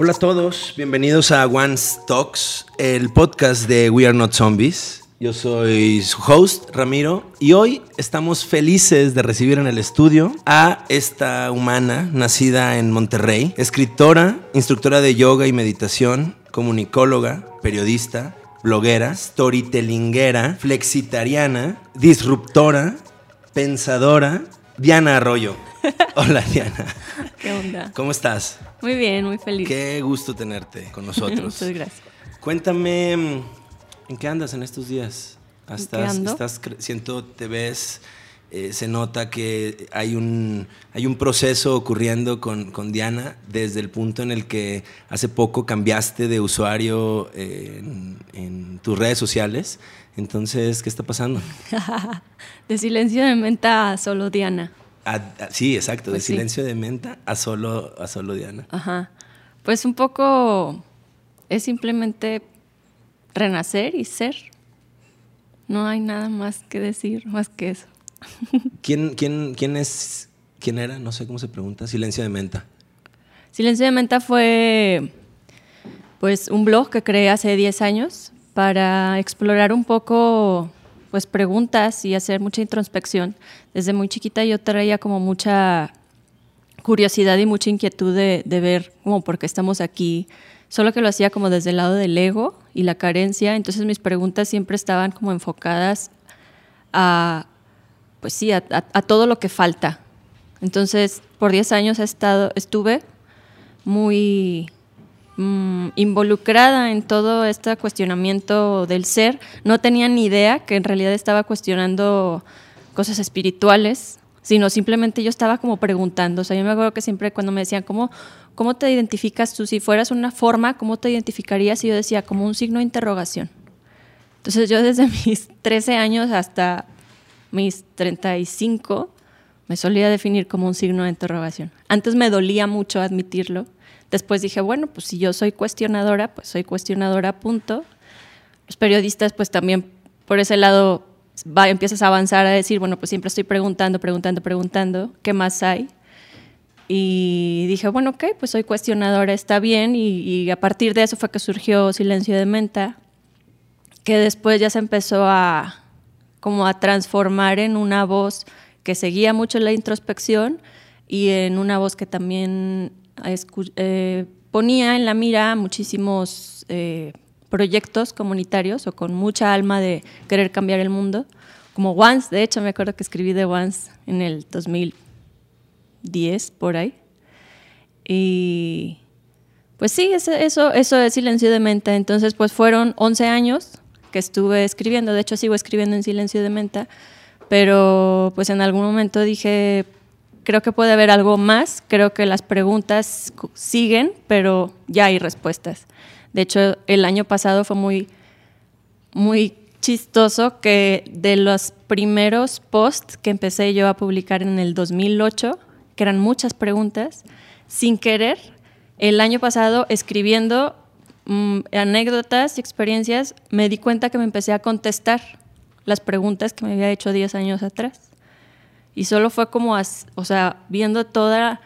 Hola a todos, bienvenidos a Once Talks, el podcast de We Are Not Zombies. Yo soy su host, Ramiro, y hoy estamos felices de recibir en el estudio a esta humana nacida en Monterrey, escritora, instructora de yoga y meditación, comunicóloga, periodista, bloguera, storytellingera, flexitariana, disruptora, pensadora, Diana Arroyo. Hola Diana. ¿Qué onda? ¿Cómo estás? Muy bien, muy feliz. Qué gusto tenerte con nosotros. Muchas gracias. Cuéntame, mm, ¿en qué andas en estos días? qué Estás, ando? estás cre- siento, te ves, eh, se nota que hay un, hay un proceso ocurriendo con, con Diana desde el punto en el que hace poco cambiaste de usuario eh, en, en tus redes sociales. Entonces, ¿qué está pasando? De silencio de menta solo Diana. A- a- sí, exacto, Pues de sí. silencio de menta a solo, a solo Diana. Ajá. Pues un poco es simplemente renacer y ser. No hay nada más que decir, más que eso. ¿Quién, quién, quién es, quién era? No sé cómo se pregunta. Silencio de menta. Silencio de menta fue pues un blog que creé hace 10 años para explorar un poco pues preguntas y hacer mucha introspección. Desde muy chiquita yo traía como mucha curiosidad y mucha inquietud de, ver como por qué estamos aquí, solo que lo hacía como desde el lado del ego y la carencia, entonces mis preguntas siempre estaban como enfocadas a, pues sí, a, a- a todo lo que falta. Entonces, por 10 años he estado, estuve muy mm, involucrada en todo este cuestionamiento del ser. No tenía ni idea que en realidad estaba cuestionando cosas espirituales, sino simplemente yo estaba como preguntando. O sea, yo me acuerdo que siempre cuando me decían, ¿cómo, cómo te identificas tú? Si fueras una forma, ¿cómo te identificarías? Y yo decía, como un signo de interrogación. Entonces yo desde mis 13 años hasta mis 35 me solía definir como un signo de interrogación. Antes me dolía mucho admitirlo. Después dije, bueno, pues si yo soy cuestionadora, pues soy cuestionadora, punto. Los periodistas, pues también por ese lado va, empiezas a avanzar a decir, bueno, pues siempre estoy preguntando, preguntando, preguntando, ¿qué más hay? Y dije, bueno, ok, pues soy cuestionadora, está bien. Y, y a partir de eso fue que surgió Silencio de Menta, que después ya se empezó a como a transformar en una voz que seguía mucho la introspección y en una voz que también eh, ponía en la mira muchísimos eh, proyectos comunitarios o con mucha alma de querer cambiar el mundo, como Once, de hecho me acuerdo que escribí de Once en el 2010 por ahí. Y pues sí, eso, eso, eso es silencio de menta. Entonces, pues fueron 11 años que estuve escribiendo. De hecho, sigo escribiendo en silencio de menta. Pero pues en algún momento dije, creo que puede haber algo más. Creo que las preguntas siguen, pero ya hay respuestas. De hecho, el año pasado fue muy, muy chistoso que de los primeros posts que empecé yo a publicar en el 2008, que eran muchas preguntas, sin querer, el año pasado escribiendo mm, anécdotas y experiencias, me di cuenta que me empecé a contestar las preguntas que me había hecho 10 años atrás. Y solo fue como, as- o sea, viendo toda,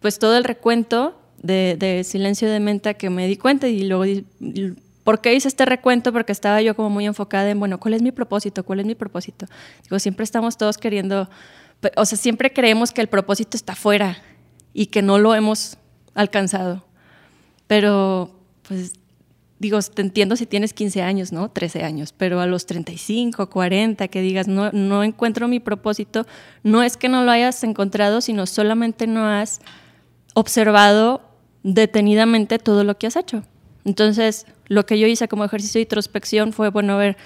pues todo el recuento de, de Silencio de Menta que me di cuenta y luego, ¿por qué hice este recuento? Porque estaba yo como muy enfocada en, bueno, ¿cuál es mi propósito? ¿Cuál es mi propósito? Digo, siempre estamos todos queriendo, o sea, siempre creemos que el propósito está afuera y que no lo hemos alcanzado. Pero, pues, digo, te entiendo si tienes 15 años, ¿no? 13 años, pero a los 35, 40, que digas, no, no encuentro mi propósito, no es que no lo hayas encontrado, sino solamente no has observado detenidamente todo lo que has hecho. Entonces, lo que yo hice como ejercicio de introspección fue, bueno, a ver,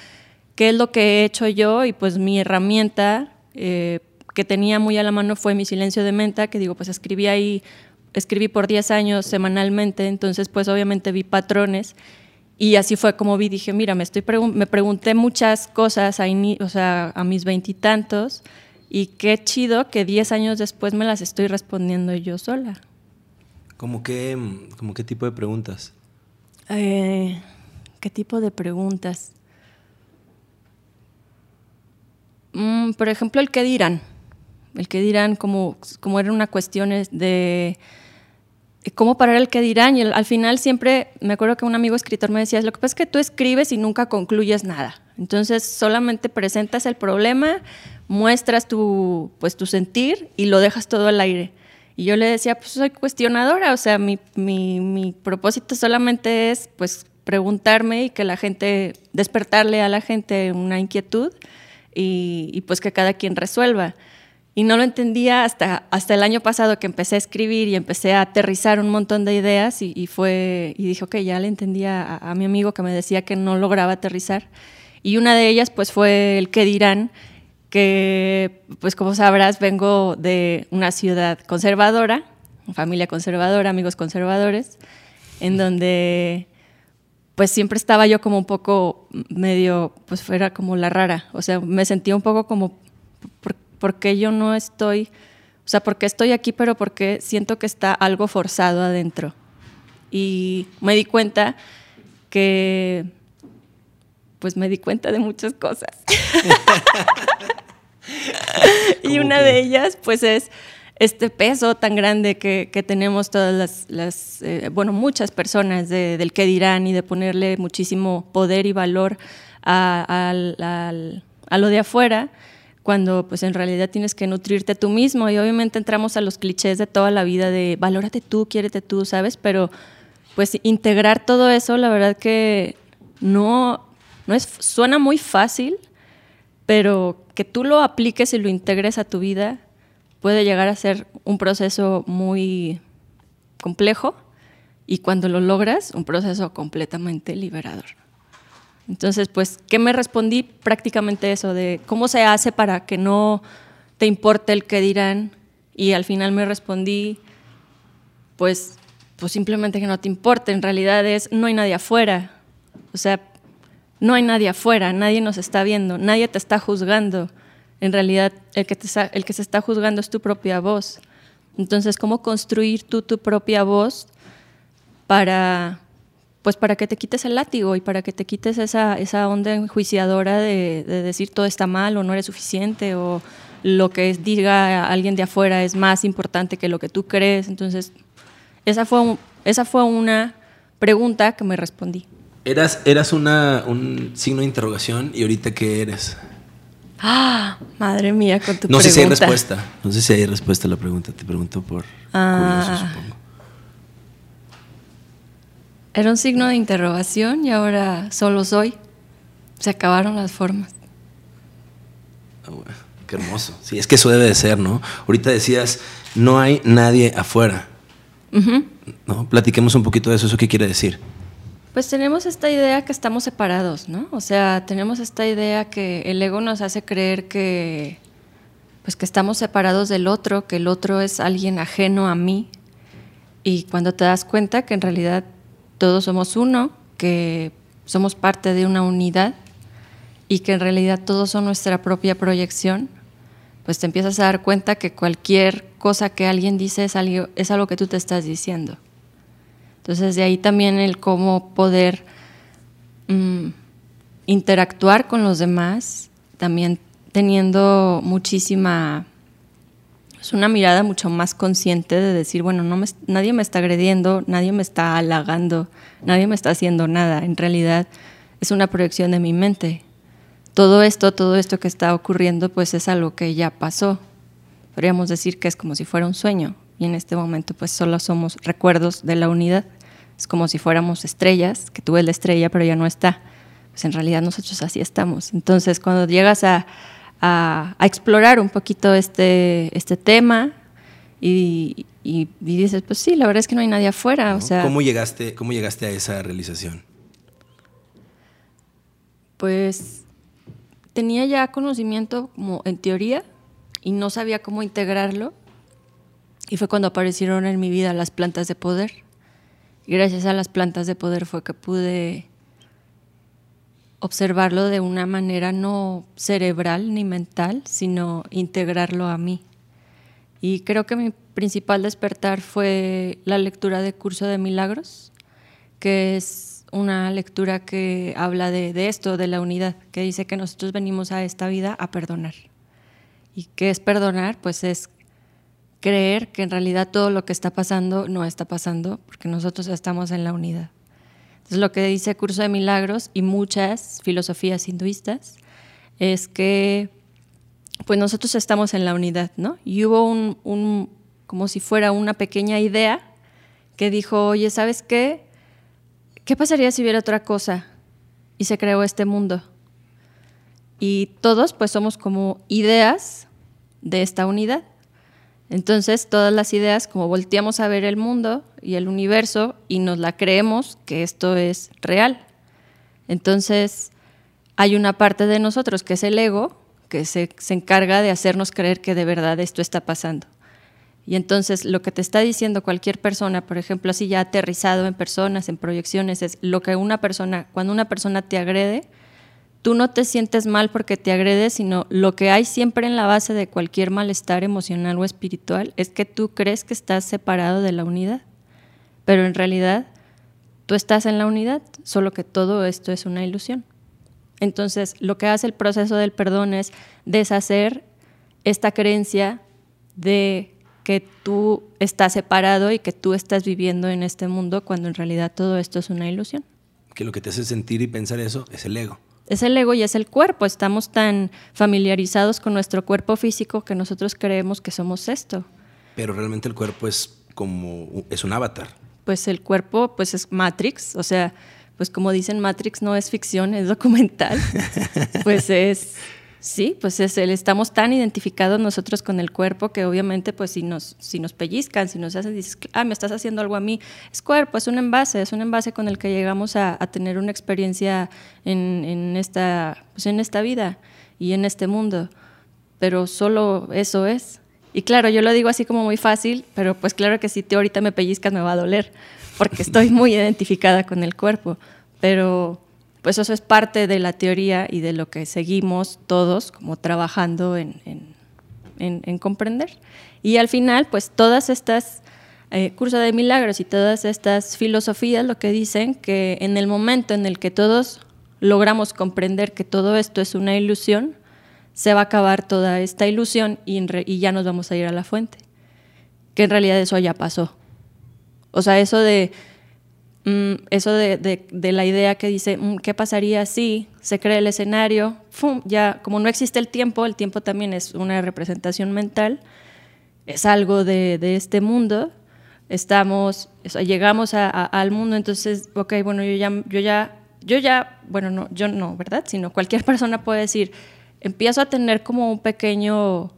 ¿qué es lo que he hecho yo? Y pues mi herramienta eh, que tenía muy a la mano fue mi silencio de menta, que digo, pues escribí ahí, escribí por 10 años semanalmente, entonces pues obviamente vi patrones y así fue como vi, dije, mira, me, estoy pregun- me pregunté muchas cosas a, o sea, a mis veintitantos y qué chido que 10 años después me las estoy respondiendo yo sola. ¿Cómo qué, como qué tipo de preguntas? Eh, ¿Qué tipo de preguntas? Mm, por ejemplo, el qué dirán. El qué dirán, como, como era una cuestión es de cómo parar el que dirán. Y al final siempre, me acuerdo que un amigo escritor me decía, lo que pasa es que tú escribes y nunca concluyes nada. Entonces solamente presentas el problema, muestras tu, pues, tu sentir y lo dejas todo al aire. Y yo le decía, pues soy cuestionadora, o sea, mi, mi, mi propósito solamente es pues preguntarme y que la gente, despertarle a la gente una inquietud y, y pues que cada quien resuelva. Y no lo entendía hasta, hasta el año pasado que empecé a escribir y empecé a aterrizar un montón de ideas y, y fue, y dije, ok, ya le entendía a, a, mi amigo que me decía que no lograba aterrizar. Y una de ellas pues fue el que dirán, que pues como sabrás vengo de una ciudad conservadora, familia conservadora, amigos conservadores, en donde pues siempre estaba yo como un poco medio, pues fuera como la rara, o sea, me sentía un poco como, porque yo no estoy, o sea, porque estoy aquí, pero porque siento que está algo forzado adentro. Y me di cuenta que, pues me di cuenta de muchas cosas. y una que? de ellas, pues es este peso tan grande que, que tenemos todas las, las eh, bueno, muchas personas de, del que dirán y de ponerle muchísimo poder y valor a, a, a, a lo de afuera cuando pues en realidad tienes que nutrirte tú mismo y obviamente entramos a los clichés de toda la vida de valórate tú, quiérete tú, ¿sabes? Pero pues integrar todo eso, la verdad que no, no es, suena muy fácil, pero que tú lo apliques y lo integres a tu vida puede llegar a ser un proceso muy complejo y cuando lo logras, un proceso completamente liberador. Entonces, pues, ¿qué me respondí? Prácticamente eso, de cómo se hace para que no te importe el que dirán. Y al final me respondí, pues, pues simplemente que no te importe. En realidad es, no hay nadie afuera. O sea, no hay nadie afuera, nadie nos está viendo, nadie te está juzgando. En realidad, el que, te el que se está juzgando es tu propia voz. Entonces, ¿cómo construir tú tu propia voz para pues para que te quites el látigo y para que te quites esa, esa onda enjuiciadora de, de, decir todo está mal o no eres suficiente o lo que es, diga alguien de afuera es más importante que lo que tú crees. Entonces, esa fue, un, esa fue una pregunta que me respondí. Eras, eras una, un signo de interrogación y ahorita qué eres. Ah, madre mía, con tu no pregunta. sé si hay respuesta. No sé si hay respuesta a la pregunta. Te pregunto por ah. curioso, supongo. Era un signo de interrogación y ahora solo soy. Se acabaron las formas. Oh, bueno, qué hermoso. Sí, es que eso debe de ser, ¿no? Ahorita decías, no hay nadie afuera. Uh -huh. ¿No? Platiquemos un poquito de eso. ¿Eso qué quiere decir? Pues tenemos esta idea que estamos separados, ¿no? O sea, tenemos esta idea que el ego nos hace creer que, pues que estamos separados del otro, que el otro es alguien ajeno a mí. Y cuando te das cuenta que en realidad todos somos uno, que somos parte de una unidad y que en realidad todos son nuestra propia proyección, pues te empiezas a dar cuenta que cualquier cosa que alguien dice es algo, que tú te estás diciendo. Entonces de ahí también el cómo poder mmm, interactuar con los demás, también teniendo muchísima es una mirada mucho más consciente de decir, bueno, no nadie me está agrediendo, nadie me está halagando, nadie me está haciendo nada. En realidad es una proyección de mi mente. Todo esto, todo esto que está ocurriendo, pues es algo que ya pasó. Podríamos decir que es como si fuera un sueño y en este momento pues solo somos recuerdos de la unidad. Es como si fuéramos estrellas, que tú ves la estrella pero ya no está. Pues en realidad nosotros así estamos. Entonces cuando llegas a a, a explorar un poquito este, este tema y, y, y, dices, pues sí, la verdad es que no hay nadie afuera. ¿No? O sea, ¿Cómo, llegaste, ¿Cómo llegaste a esa realización? Pues tenía ya conocimiento como en teoría y no sabía cómo integrarlo. Y fue cuando aparecieron en mi vida las plantas de poder. Y gracias a las plantas de poder fue que pude observarlo de una manera no cerebral ni mental, sino integrarlo a mí. Y creo que mi principal despertar fue la lectura de Curso de Milagros, que es una lectura que habla de, esto, de la unidad, que dice que nosotros venimos a esta vida a perdonar. ¿Y qué es perdonar? Pues es creer que en realidad todo lo que está pasando no está pasando, porque nosotros estamos en la unidad. Entonces, lo que dice Curso de Milagros y muchas filosofías hinduistas es que pues nosotros estamos en la unidad, ¿no? Y hubo un, un como si fuera una pequeña idea que dijo, oye, ¿sabes qué? ¿Qué pasaría si hubiera otra cosa? Y se creó este mundo. Y todos pues somos como ideas de esta unidad. Entonces todas las ideas, como volteamos a ver el mundo y el universo y nos la creemos que esto es real. Entonces hay una parte de nosotros que es el ego, que se, se encarga de hacernos creer que de verdad esto está pasando. Y entonces lo que te está diciendo cualquier persona, por ejemplo, así ya aterrizado en personas, en proyecciones, es lo que una persona, cuando una persona te agrede, tú no te sientes mal porque te agrede, sino lo que hay siempre en la base de cualquier malestar emocional o espiritual es que tú crees que estás separado de la unidad. Pero en realidad tú estás en la unidad, solo que todo esto es una ilusión. Entonces, lo que hace el proceso del perdón es deshacer esta creencia de que tú estás separado y que tú estás viviendo en este mundo cuando en realidad todo esto es una ilusión. Que lo que te hace sentir y pensar eso es el ego. Es el ego y es el cuerpo. Estamos tan familiarizados con nuestro cuerpo físico que nosotros creemos que somos esto. Pero realmente el cuerpo es como es un avatar. Pues el cuerpo pues es Matrix, o sea, pues como dicen Matrix no es ficción, es documental. pues es Sí, pues es el, estamos tan identificados nosotros con el cuerpo que obviamente pues si nos, si nos pellizcan, si nos hacen, dices, ah, me estás haciendo algo a mí, es cuerpo, es un envase, es un envase con el que llegamos a, tener una experiencia en, en, esta, pues en esta vida y en este mundo, pero solo eso es. Y claro, yo lo digo así como muy fácil, pero pues claro que si te ahorita me pellizcas me va a doler, porque estoy muy identificada con el cuerpo, pero pues eso es parte de la teoría y de lo que seguimos todos como trabajando en, comprender. Y al final, pues todas estas eh, cursos de milagros y todas estas filosofías lo que dicen que en el momento en el que todos logramos comprender que todo esto es una ilusión, se va a acabar toda esta ilusión y, y ya nos vamos a ir a la fuente. Que en realidad eso ya pasó. O sea, eso de eso de, la idea que dice, mm, ¿qué pasaría si se crea el escenario? Ya, como no existe el tiempo, el tiempo también es una representación mental, es algo de, este mundo, estamos, llegamos al mundo, entonces, ok, bueno, yo ya, yo ya, yo ya, bueno, no, yo no, ¿verdad? Sino cualquier persona puede decir, empiezo a tener como un pequeño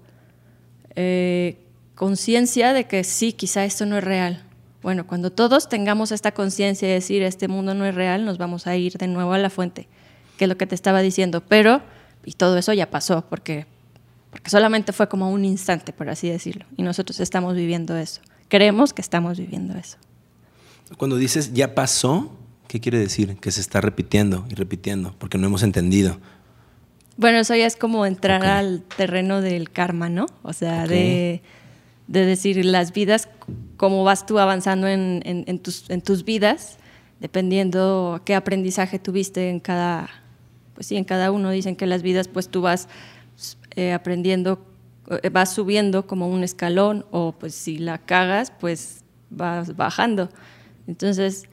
eh, conciencia de que sí, quizá esto no es real bueno, cuando todos tengamos esta conciencia de decir este mundo no es real, nos vamos a ir de nuevo a la fuente, que es lo que te estaba diciendo. Pero, y todo eso ya pasó, porque, porque solamente fue como un instante, por así decirlo. Y nosotros estamos viviendo eso. Creemos que estamos viviendo eso. Cuando dices ya pasó, ¿qué quiere decir? Que se está repitiendo y repitiendo, porque no hemos entendido. Bueno, eso ya es como entrar al terreno del karma, ¿no? O sea, de de decir las vidas, cómo vas tú avanzando en, en, tus, en tus vidas, dependiendo qué aprendizaje tuviste en cada, pues sí, en cada uno. Dicen que las vidas, pues tú vas eh, aprendiendo, eh, vas subiendo como un escalón, o pues si la cagas, pues vas bajando. Entonces,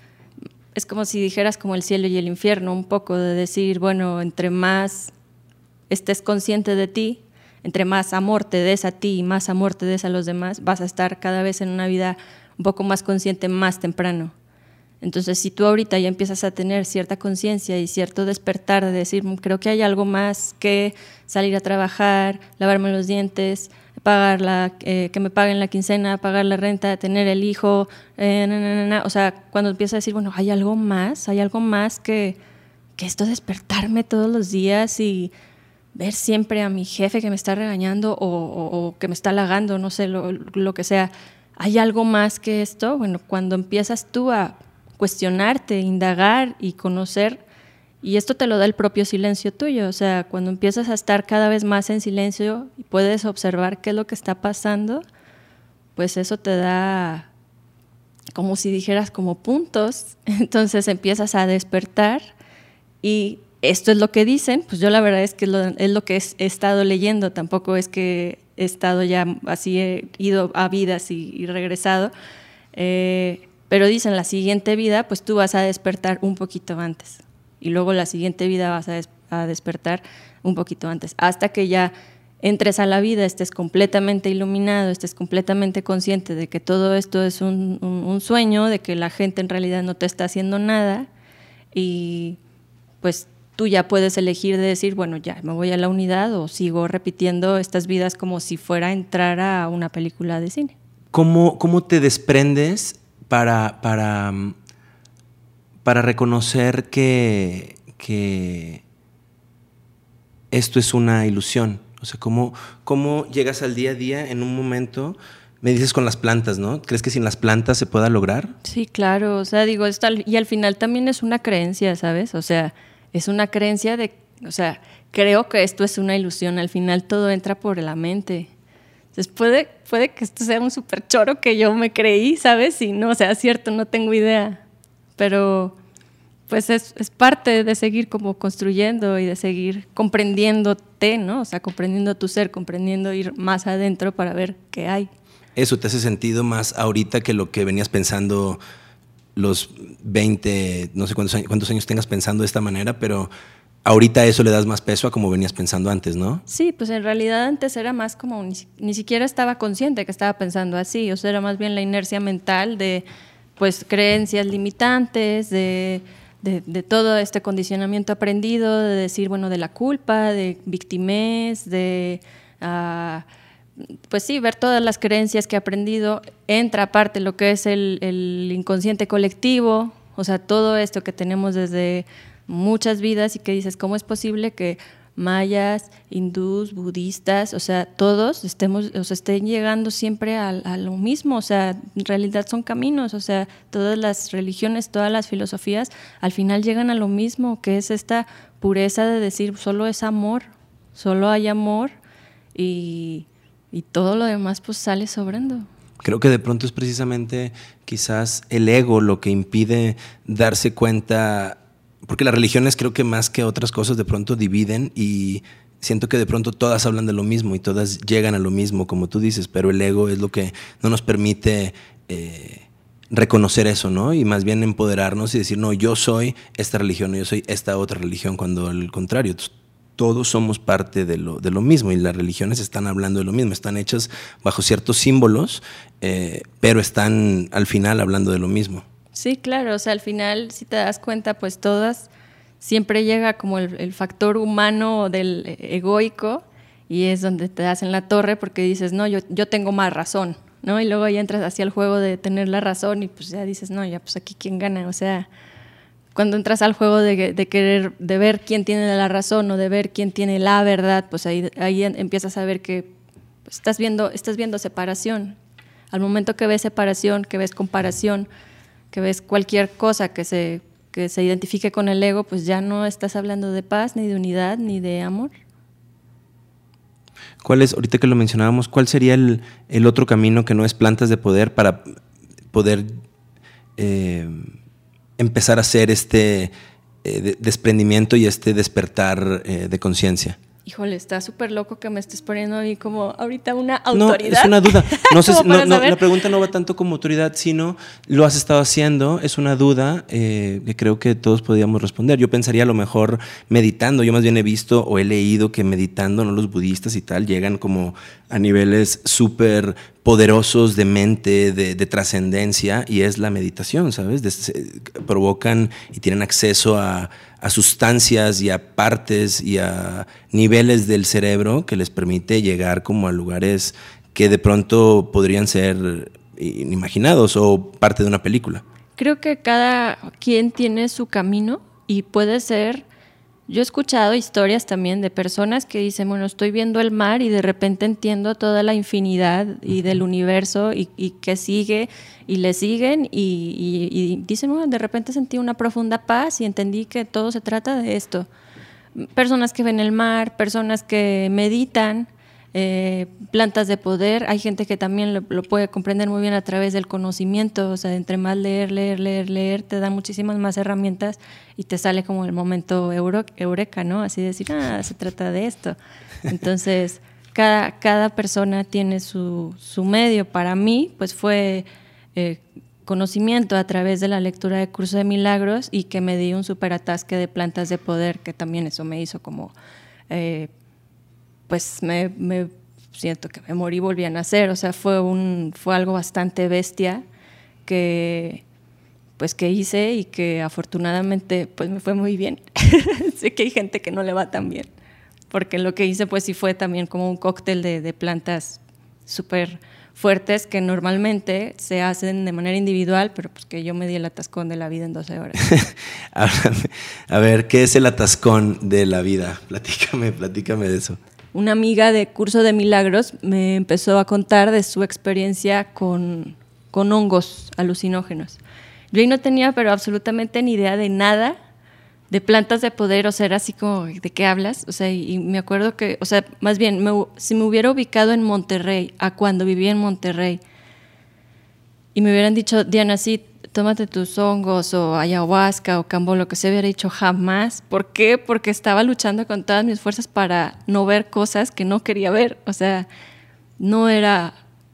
es como si dijeras como el cielo y el infierno, un poco de decir, bueno, entre más estés consciente de ti, entre más amor te des a ti y más amor te des a los demás, vas a estar cada vez en una vida un poco más consciente más temprano. Entonces, si tú ahorita ya empiezas a tener cierta conciencia y cierto despertar de decir, mm, creo que hay algo más que salir a trabajar, lavarme los dientes, pagar la, eh, que me paguen la quincena, pagar la renta, tener el hijo, eh, o sea, cuando empiezas a decir, bueno, hay algo más, hay algo más que, que esto despertarme todos los días y ver siempre a mi jefe que me está regañando o, que me está halagando, no sé, lo, que sea. ¿Hay algo más que esto? Bueno, cuando empiezas tú a cuestionarte, indagar y conocer, y esto te lo da el propio silencio tuyo, o sea, cuando empiezas a estar cada vez más en silencio y puedes observar qué es lo que está pasando, pues eso te da como si dijeras como puntos, entonces empiezas a despertar y esto es lo que dicen, pues yo la verdad es que es lo que he estado leyendo, tampoco es que he estado ya así, he ido a vidas y, regresado, eh, pero dicen la siguiente vida, pues tú vas a despertar un poquito antes y luego la siguiente vida vas a, despertar un poquito antes, hasta que ya entres a la vida, estés completamente iluminado, estés completamente consciente de que todo esto es un, sueño, de que la gente en realidad no te está haciendo nada y pues tú ya puedes elegir de decir, bueno, ya me voy a la unidad o sigo repitiendo estas vidas como si fuera a entrar a una película de cine. ¿Cómo, cómo te desprendes para, para, para reconocer que, que esto es una ilusión? O sea, ¿cómo, ¿cómo llegas al día a día en un momento? Me dices con las plantas, ¿no? ¿Crees que sin las plantas se pueda lograr? Sí, claro. O sea, digo, y al final también es una creencia, ¿sabes? O sea, es una creencia de, o sea, creo que esto es una ilusión, al final todo entra por la mente. Entonces puede, puede que esto sea un super choro que yo me creí, ¿sabes? Y no, o sea, cierto, no tengo idea. Pero pues es, es, parte de seguir como construyendo y de seguir comprendiéndote, ¿no? O sea, comprendiendo tu ser, comprendiendo ir más adentro para ver qué hay. ¿Eso te hace sentido más ahorita que lo que venías pensando los 20, no sé cuántos años, cuántos años tengas pensando de esta manera, pero ahorita eso le das más peso a como venías pensando antes, ¿no? Sí, pues en realidad antes era más como, ni, siquiera estaba consciente que estaba pensando así, o sea, era más bien la inercia mental de, pues, creencias limitantes, de, de, todo este condicionamiento aprendido, de decir, bueno, de la culpa, de victimez, de... Uh, pues sí, ver todas las creencias que he aprendido, entra aparte lo que es el, inconsciente colectivo, o sea, todo esto que tenemos desde muchas vidas y que dices, ¿cómo es posible que mayas, hindús, budistas, o sea, todos estemos, o estén llegando siempre a, a, lo mismo, o sea, en realidad son caminos, o sea, todas las religiones, todas las filosofías, al final llegan a lo mismo, que es esta pureza de decir, solo es amor, solo hay amor y y todo lo demás pues sale sobrando. Creo que de pronto es precisamente quizás el ego lo que impide darse cuenta, porque las religiones creo que más que otras cosas de pronto dividen y siento que de pronto todas hablan de lo mismo y todas llegan a lo mismo, como tú dices, pero el ego es lo que no nos permite eh, reconocer eso, ¿no? Y más bien empoderarnos y decir, no, yo soy esta religión, yo soy esta otra religión, cuando al contrario, todos somos parte de lo, de lo mismo y las religiones están hablando de lo mismo, están hechas bajo ciertos símbolos, eh, pero están al final hablando de lo mismo. Sí, claro, o sea, al final, si te das cuenta, pues todas siempre llega como el, factor humano del egoico y es donde te das en la torre porque dices, no, yo, yo tengo más razón, ¿no? Y luego ya entras hacia el juego de tener la razón y pues ya dices, no, ya pues aquí quién gana, o sea, cuando entras al juego de, querer, de ver quién tiene la razón o de ver quién tiene la verdad, pues ahí, ahí empiezas a ver que pues, estás, viendo, estás viendo separación. Al momento que ves separación, que ves comparación, que ves cualquier cosa que se, que se identifique con el ego, pues ya no estás hablando de paz, ni de unidad, ni de amor. ¿Cuál es, ahorita que lo mencionábamos, cuál sería el, el otro camino que no es plantas de poder para poder... Eh, empezar a hacer este eh, desprendimiento y este despertar eh, de conciencia. Híjole, está súper loco que me estés poniendo ahí como ahorita una autoridad. No, es una duda. No sé, la pregunta no va tanto como autoridad, sino lo has estado haciendo. Es una duda eh, que creo que todos podríamos responder. Yo pensaría a lo mejor meditando. Yo más bien he visto o he leído que meditando, ¿no? los budistas y tal, llegan como a niveles súper poderosos de mente, de, trascendencia, y es la meditación, ¿sabes? provocan y tienen acceso a, sustancias y a partes y a niveles del cerebro que les permite llegar como a lugares que de pronto podrían ser inimaginados o parte de una película. Creo que cada quien tiene su camino y puede ser yo he escuchado historias también de personas que dicen, bueno, estoy viendo el mar y de repente entiendo toda la infinidad y del universo y, que sigue y le siguen y, dicen, bueno, de repente sentí una profunda paz y entendí que todo se trata de esto. Personas que ven el mar, personas que meditan, eh, plantas de poder. Hay gente que también lo, puede comprender muy bien a través del conocimiento, o sea, entre más leer, leer, leer, leer, te da muchísimas más herramientas y te sale como el momento eureka, ¿no? Así decir, ah, se trata de esto. Entonces, cada, cada persona tiene su, su medio. Para mí, pues fue eh, conocimiento a través de la lectura de Curso de Milagros y que me di un super atasque de plantas de poder, que también eso me hizo como... Eh, pues me, siento que me morí volví a nacer, o sea, fue, un, fue algo bastante bestia que pues que hice y que afortunadamente pues me fue muy bien. sé que hay gente que no le va tan bien, porque lo que hice pues sí fue también como un cóctel de, de plantas súper fuertes que normalmente se hacen de manera individual, pero pues que yo me di el atascón de la vida en 12 horas. a ver, ¿qué es el atascón de la vida? Platícame, platícame de eso una amiga de curso de milagros me empezó a contar de su experiencia con, hongos alucinógenos. Yo ahí no tenía, pero absolutamente ni idea de nada de plantas de poder, o sea, era así como, ¿de qué hablas? O sea, y, me acuerdo que, o sea, más bien, si me hubiera ubicado en Monterrey, a cuando vivía en Monterrey, y me hubieran dicho, Diana, sí, tómate tus hongos o ayahuasca o cambo, lo que se hubiera dicho jamás. ¿Por qué? Porque estaba luchando con todas mis fuerzas para no ver cosas que no quería ver. O sea, no era,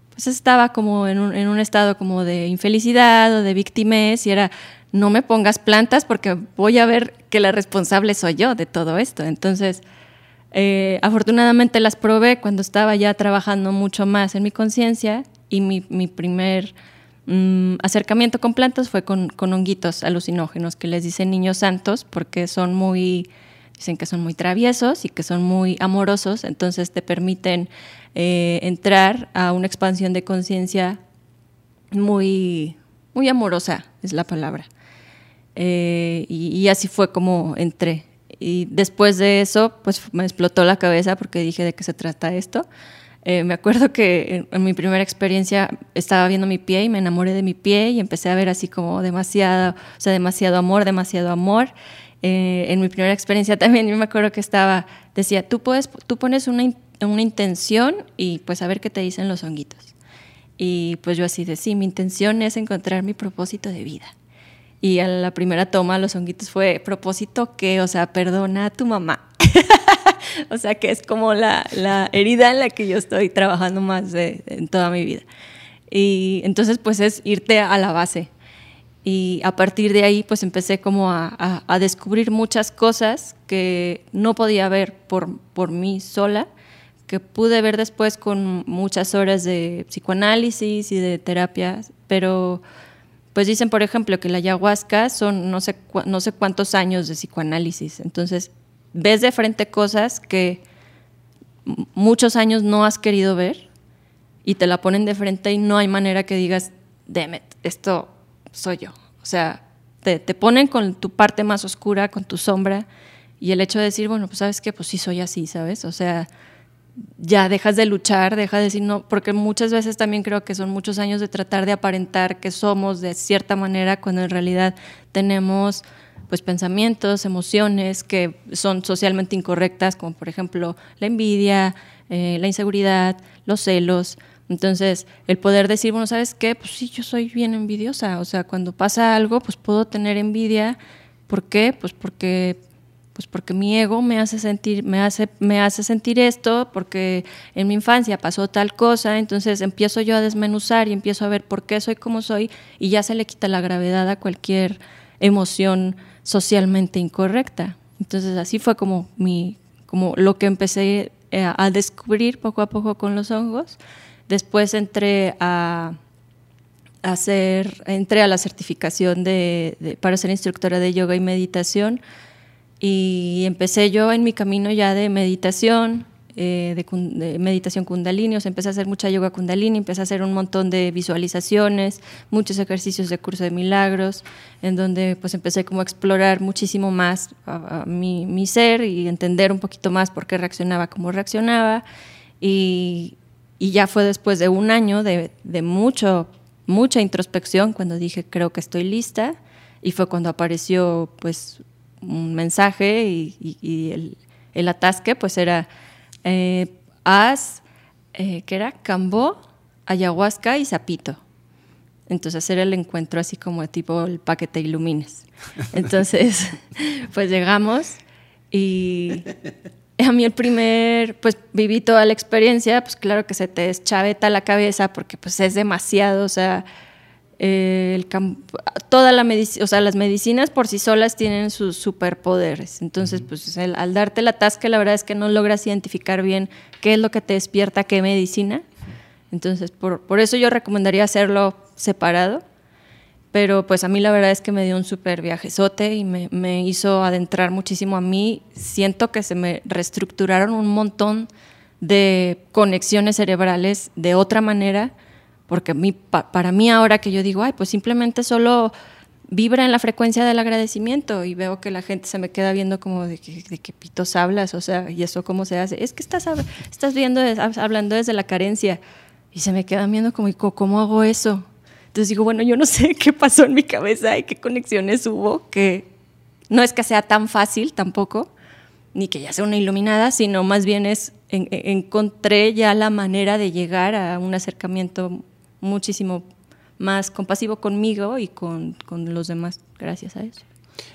pues estaba como en un, en un estado como de infelicidad o de víctimas y era, no me pongas plantas porque voy a ver que la responsable soy yo de todo esto. Entonces, eh, afortunadamente las probé cuando estaba ya trabajando mucho más en mi conciencia y mi, mi primer Mm, acercamiento con plantas fue con, con, honguitos alucinógenos que les dicen niños santos porque son muy, dicen que son muy traviesos y que son muy amorosos, entonces te permiten eh, entrar a una expansión de conciencia muy, muy amorosa, es la palabra. Eh, y, y, así fue como entré. Y después de eso, pues me explotó la cabeza porque dije de qué se trata esto. Eh, me acuerdo que en, mi primera experiencia estaba viendo mi pie y me enamoré de mi pie y empecé a ver así como demasiado, o sea, demasiado amor, demasiado amor. Eh, en mi primera experiencia también me acuerdo que estaba, decía, tú, puedes, tú pones una, una intención y pues a ver qué te dicen los honguitos. Y pues yo así de, sí, mi intención es encontrar mi propósito de vida. Y a la primera toma los honguitos fue, propósito que, o sea, perdona a tu mamá. o sea que es como la, herida en la que yo estoy trabajando más en toda mi vida. Y entonces pues es irte a la base. Y a partir de ahí pues empecé como a, descubrir muchas cosas que no podía ver por, por mí sola, que pude ver después con muchas horas de psicoanálisis y de terapia, pero pues dicen, por ejemplo, que la ayahuasca son no sé, no sé cuántos años de psicoanálisis. Entonces, ves de frente cosas que muchos años no has querido ver y te la ponen de frente y no hay manera que digas, Demet, esto soy yo. O sea, te, te, ponen con tu parte más oscura, con tu sombra, y el hecho de decir, bueno, pues sabes qué, pues sí soy así, ¿sabes? O sea, ya dejas de luchar, dejas de decir no, porque muchas veces también creo que son muchos años de tratar de aparentar que somos de cierta manera cuando en realidad tenemos pues pensamientos, emociones que son socialmente incorrectas, como por ejemplo la envidia, eh, la inseguridad, los celos. Entonces, el poder decir, bueno, ¿sabes qué? Pues sí, yo soy bien envidiosa. O sea, cuando pasa algo, pues puedo tener envidia. ¿Por qué? Pues porque pues porque mi ego me hace sentir me hace me hace sentir esto porque en mi infancia pasó tal cosa entonces empiezo yo a desmenuzar y empiezo a ver por qué soy como soy y ya se le quita la gravedad a cualquier emoción socialmente incorrecta. Entonces así fue como, mi, como lo que empecé eh, a descubrir poco a poco con los hongos. Después entré a hacer, entré a la certificación de, para ser instructora de yoga y meditación y empecé yo en mi camino ya de meditación, eh, de, meditación kundalini, o sea, empecé a hacer mucha yoga kundalini, empecé a hacer un montón de visualizaciones, muchos ejercicios de curso de milagros, en donde pues empecé como a explorar muchísimo más mi, mi, ser y entender un poquito más por qué reaccionaba como reaccionaba. Y, y ya fue después de un año de, de mucho, mucha introspección cuando dije creo que estoy lista y fue cuando apareció pues un mensaje y, y, y el, el atasque pues era eh, haz eh, que era cambó, ayahuasca y zapito. Entonces era el encuentro así como tipo el paquete ilumines. Entonces, pues llegamos y a mí el primer, pues viví toda la experiencia, pues claro que se te deschaveta la cabeza porque pues es demasiado, o sea, el toda la o sea, las medicinas por sí solas tienen sus superpoderes. Entonces, pues al darte la tasca, la verdad es que no logras identificar bien qué es lo que te despierta, qué medicina. Entonces, por, por eso yo recomendaría hacerlo separado. Pero pues a mí la verdad es que me dio un súper viajezote y me, me hizo adentrar muchísimo a mí. Siento que se me reestructuraron un montón de conexiones cerebrales de otra manera porque para mí ahora que yo digo, ay, pues simplemente solo vibra en la frecuencia del agradecimiento y veo que la gente se me queda viendo como de, que, pitos hablas, o sea, ¿y eso cómo se hace? Es que estás, estás viendo, hablando desde la carencia y se me quedan viendo como, ¿cómo hago eso? Entonces digo, bueno, yo no sé qué pasó en mi cabeza y qué conexiones hubo, que no es que sea tan fácil tampoco, ni que ya sea una iluminada, sino más bien es, encontré ya la manera de llegar a un acercamiento muchísimo más compasivo conmigo y con, los demás, gracias a eso.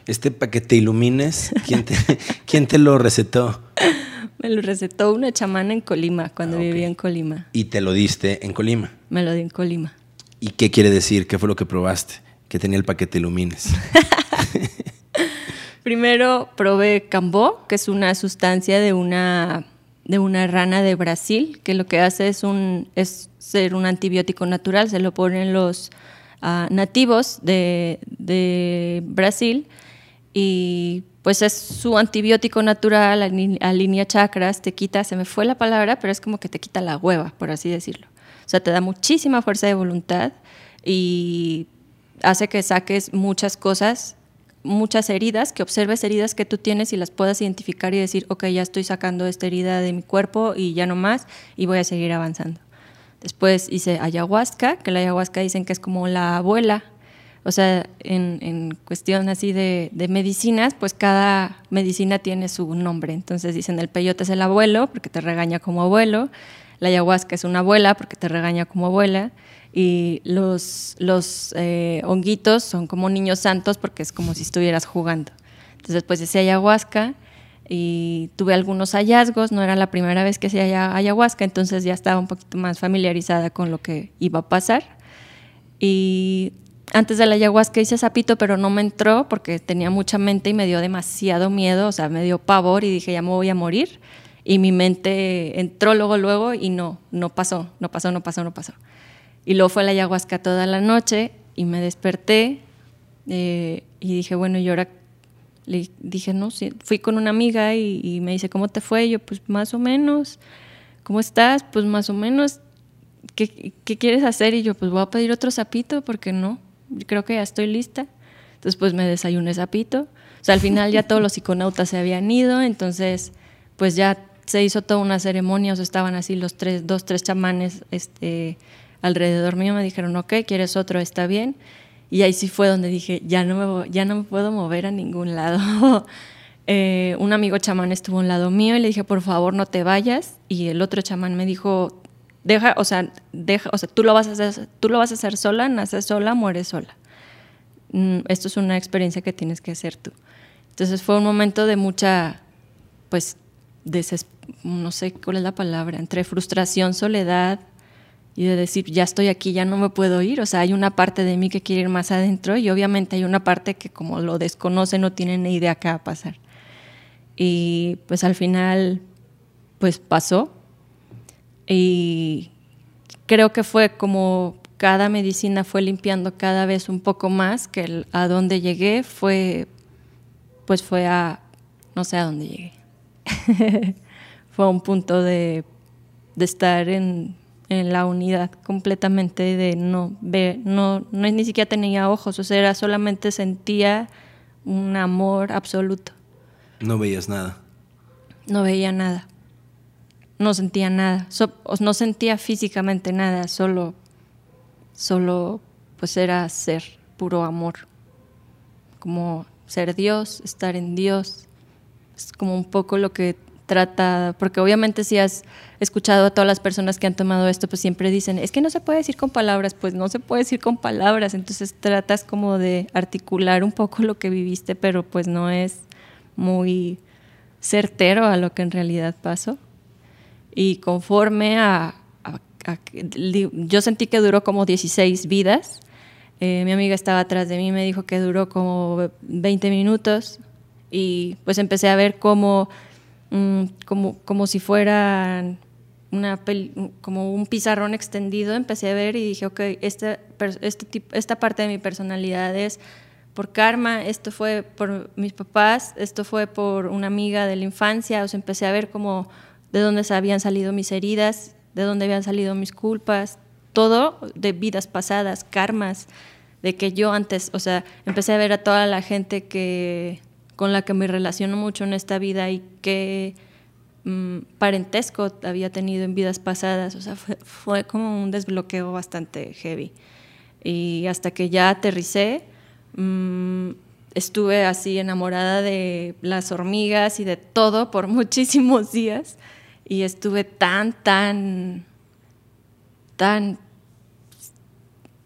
Este para que te ilumines, ¿quién te, ¿quién te lo recetó? Me lo recetó una chamana en Colima, cuando ah, vivía en Colima. ¿Y te lo diste en Colima? Me lo di en Colima. ¿Y qué quiere decir? ¿Qué fue lo que probaste? Que tenía el paquete ilumines. Primero probé cambó, que es una sustancia de una de una rana de Brasil, que lo que hace es, un, es ser un antibiótico natural, se lo ponen los ah, nativos de, de, Brasil y pues es su antibiótico natural, alinea chakras, te quita, se me fue la palabra, pero es como que te quita la hueva, por así decirlo. O sea, te da muchísima fuerza de voluntad y hace que saques muchas cosas muchas heridas, que observes heridas que tú tienes y las puedas identificar y decir, ok, ya estoy sacando esta herida de mi cuerpo y ya no más y voy a seguir avanzando. Después hice ayahuasca, que la ayahuasca dicen que es como la abuela. O sea, en, cuestión así de, de, medicinas, pues cada medicina tiene su nombre. Entonces dicen el peyote es el abuelo porque te regaña como abuelo, la ayahuasca es una abuela porque te regaña como abuela, y los, los eh, honguitos son como niños santos porque es como si estuvieras jugando. Entonces después hice ayahuasca y tuve algunos hallazgos, no era la primera vez que hacía ayahuasca, entonces ya estaba un poquito más familiarizada con lo que iba a pasar. Y antes de la ayahuasca hice sapito, pero no me entró porque tenía mucha mente y me dio demasiado miedo, o sea, me dio pavor y dije, ya me voy a morir. Y mi mente entró luego, luego y no, no pasó, no pasó, no pasó, no pasó. Y luego fue la ayahuasca toda la noche y me desperté eh, y dije, bueno, y ahora le dije, no, sí. fui con una amiga y, me dice, ¿cómo te fue? Y yo, pues más o menos. ¿Cómo estás? Pues más o menos. ¿Qué, ¿Qué, quieres hacer? Y yo, pues voy a pedir otro sapito porque no, creo que ya estoy lista. Entonces, pues me desayuné sapito. O sea, al final ya todos los psiconautas se habían ido, entonces, pues ya se hizo toda una ceremonia, o sea, estaban así los tres, dos, tres chamanes, este, alrededor mío me dijeron, ok, ¿quieres otro? Está bien. Y ahí sí fue donde dije, ya no me, ya no me puedo mover a ningún lado. Eh, un amigo chamán estuvo a un lado mío y le dije, por favor, no te vayas. Y el otro chamán me dijo, deja, o sea, deja, o sea, tú lo vas a hacer, tú lo vas a hacer sola, naces sola, mueres sola. Mm, esto es una experiencia que tienes que hacer tú. Entonces fue un momento de mucha, pues, no sé cuál es la palabra, entre frustración, soledad, y de decir, ya estoy aquí, ya no me puedo ir. O sea, hay una parte de mí que quiere ir más adentro y obviamente hay una parte que como lo desconoce no tiene ni idea qué va a pasar. Y pues al final, pues pasó. Y creo que fue como cada medicina fue limpiando cada vez un poco más, que a donde llegué fue, pues fue a, no sé a dónde llegué. fue a un punto de, de estar en en la unidad completamente de no ver, no, no ni siquiera tenía ojos, o sea, era solamente sentía un amor absoluto. No veías nada. No veía nada. No sentía nada. no sentía físicamente nada, solo, solo pues era ser, puro amor. Como ser Dios, estar en Dios. Es como un poco lo que trata, porque obviamente si has escuchado a todas las personas que han tomado esto, pues siempre dicen, es que no se puede decir con palabras, pues no se puede decir con palabras, entonces tratas como de articular un poco lo que viviste, pero pues no es muy certero a lo que en realidad pasó. Y conforme a, yo sentí que duró como 16 vidas, eh, mi amiga estaba atrás de mí, me dijo que duró como 20 minutos y pues empecé a ver cómo Mm, como, como si fuera una como un pizarrón extendido, empecé a ver y dije, ok, este, este esta parte de mi personalidad es por karma, esto fue por mis papás, esto fue por una amiga de la infancia, o sea, empecé a ver como de dónde habían salido mis heridas, de dónde habían salido mis culpas, todo de vidas pasadas, karmas, de que yo antes, o sea, empecé a ver a toda la gente que con la que me relaciono mucho en esta vida y qué mm, parentesco había tenido en vidas pasadas. O sea, fue, como un desbloqueo bastante heavy. Y hasta que ya aterricé, mm, estuve así enamorada de las hormigas y de todo por muchísimos días. Y estuve tan, tan, tan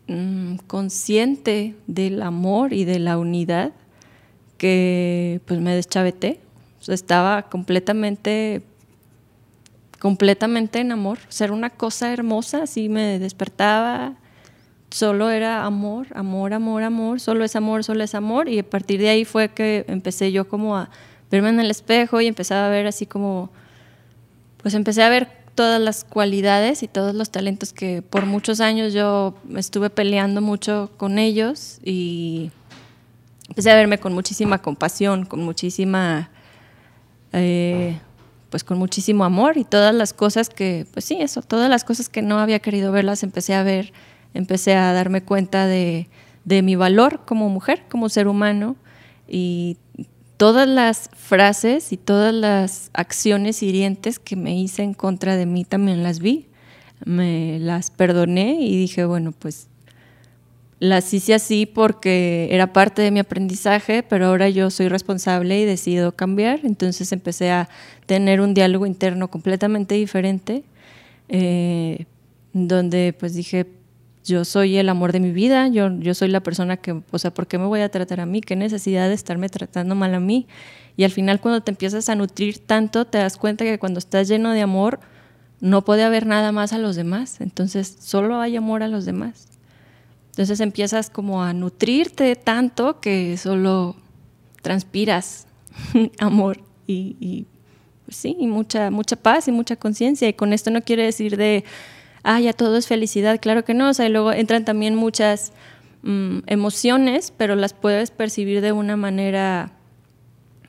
mm, consciente del amor y de la unidad que pues me deschaveté. estaba completamente, completamente en amor. Ser una cosa hermosa, así me despertaba. Solo era amor, amor, amor, amor. Solo es amor, solo es amor. Y a partir de ahí fue que empecé yo como a verme en el espejo y empezaba a ver así como, pues empecé a ver todas las cualidades y todos los talentos que por muchos años yo estuve peleando mucho con ellos y empecé a verme con muchísima compasión, con muchísima, eh, pues con muchísimo amor y todas las cosas que, pues sí, eso, todas las cosas que no había querido verlas empecé a ver, empecé a darme cuenta de, de mi valor como mujer, como ser humano y todas las frases y todas las acciones hirientes que me hice en contra de mí también las vi, me las perdoné y dije, bueno, pues las hice así porque era parte de mi aprendizaje, pero ahora yo soy responsable y decido cambiar. Entonces empecé a tener un diálogo interno completamente diferente, eh, donde pues dije, yo soy el amor de mi vida, yo, yo soy la persona que, o sea, ¿por qué me voy a tratar a mí? ¿Qué necesidad de estarme tratando mal a mí? Y al final cuando te empiezas a nutrir tanto, te das cuenta que cuando estás lleno de amor, no puede haber nada más a los demás. Entonces solo hay amor a los demás. Entonces empiezas como a nutrirte tanto que solo transpiras amor y, pues sí, y mucha, mucha paz y mucha conciencia. Y con esto no quiere decir de, ah, ya todo es felicidad, claro que no. O sea, y luego entran también muchas mm, emociones, pero las puedes percibir de una manera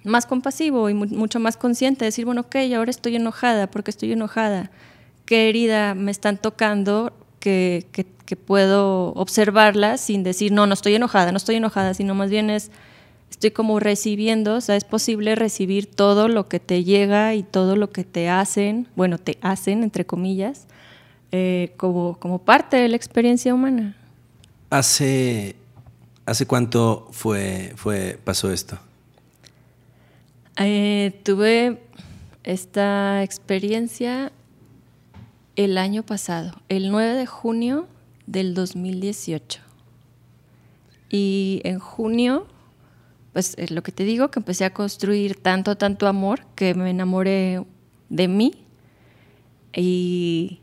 más compasivo y mucho más consciente. Decir, bueno, ok, ahora estoy enojada, porque estoy enojada. ¿Qué herida me están tocando? Que, que, puedo observarla sin decir, no, no estoy enojada, no estoy enojada, sino más bien es, estoy como recibiendo, o sea, es posible recibir todo lo que te llega y todo lo que te hacen, bueno, te hacen, entre comillas, eh, como, como parte de la experiencia humana. ¿Hace, hace cuánto fue, fue, pasó esto? Eh, tuve esta experiencia el año pasado, el 9 de junio del 2018. Y en junio, pues es lo que te digo, que empecé a construir tanto, tanto amor que me enamoré de mí. Y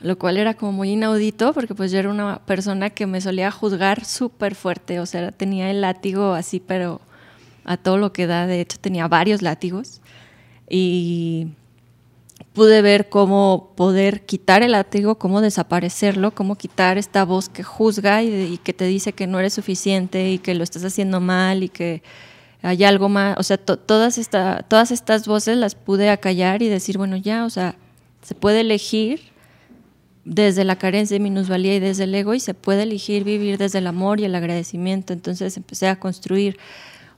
lo cual era como muy inaudito porque pues yo era una persona que me solía juzgar súper fuerte, o sea, tenía el látigo así, pero a todo lo que da, de hecho tenía varios látigos. Y pude ver cómo poder quitar el látigo, cómo desaparecerlo, cómo quitar esta voz que juzga y, que te dice que no eres suficiente y que lo estás haciendo mal y que hay algo más. O sea, todas, esta, todas estas voces las pude acallar y decir, bueno, ya, o sea, se puede elegir desde la carencia y minusvalía y desde el ego y se puede elegir vivir desde el amor y el agradecimiento. Entonces empecé a construir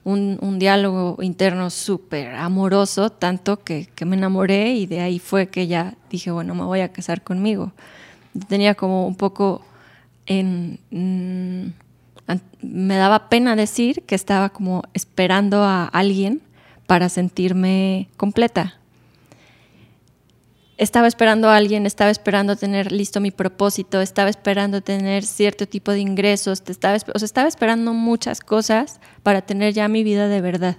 un, diálogo interno súper amoroso, tanto que, me enamoré y de ahí fue que ya dije, bueno, me voy a casar conmigo. Tenía como un poco en... Mm, me daba pena decir que estaba como esperando a alguien para sentirme completa. Estaba esperando a alguien, estaba esperando tener listo mi propósito, estaba esperando tener cierto tipo de ingresos, estaba, o sea, estaba esperando muchas cosas para tener ya mi vida de verdad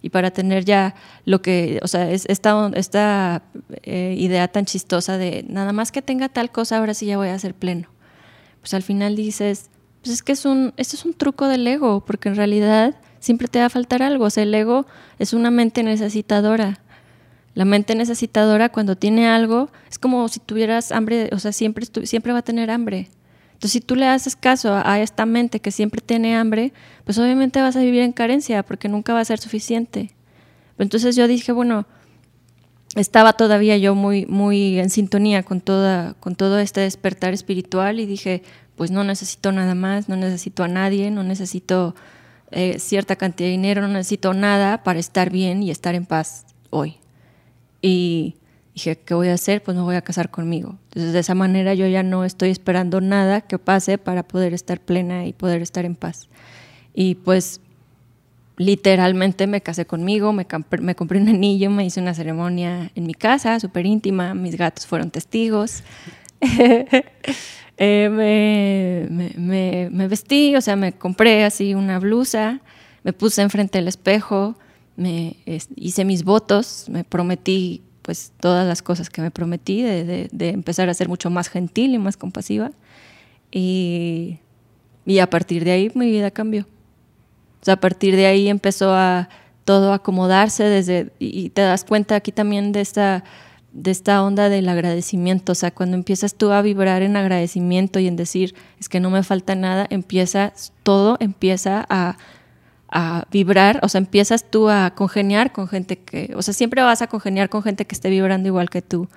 y para tener ya lo que, o sea, es, esta, esta eh, idea tan chistosa de nada más que tenga tal cosa, ahora sí ya voy a ser pleno. Pues al final dices, pues es que es un, esto es un truco del ego, porque en realidad siempre te va a faltar algo, o sea, el ego es una mente necesitadora la mente necesitadora cuando tiene algo es como si tuvieras hambre, o sea, siempre, siempre va a tener hambre. Entonces, si tú le haces caso a esta mente que siempre tiene hambre, pues obviamente vas a vivir en carencia porque nunca va a ser suficiente. Entonces yo dije, bueno, estaba todavía yo muy, muy en sintonía con, toda, con todo este despertar espiritual y dije, pues no necesito nada más, no necesito a nadie, no necesito eh, cierta cantidad de dinero, no necesito nada para estar bien y estar en paz hoy. Y dije, ¿qué voy a hacer? Pues me voy a casar conmigo. Entonces, de esa manera yo ya no estoy esperando nada que pase para poder estar plena y poder estar en paz. Y pues literalmente me casé conmigo, me, me compré un anillo, me hice una ceremonia en mi casa, súper íntima, mis gatos fueron testigos. Eh, me, me, me, vestí, o sea, me compré así una blusa, me puse enfrente del espejo, me hice mis votos, me prometí pues todas las cosas que me prometí de, empezar a ser mucho más gentil y más compasiva y, a partir de ahí mi vida cambió. O sea, a partir de ahí empezó a todo acomodarse desde y te das cuenta aquí también de esta de esta onda del agradecimiento, o sea, cuando empiezas tú a vibrar en agradecimiento y en decir, es que no me falta nada, empieza todo empieza a a vibrar, o sea, empiezas tú a congeniar con gente que, o sea, siempre vas a congeniar con gente que esté vibrando igual que tú.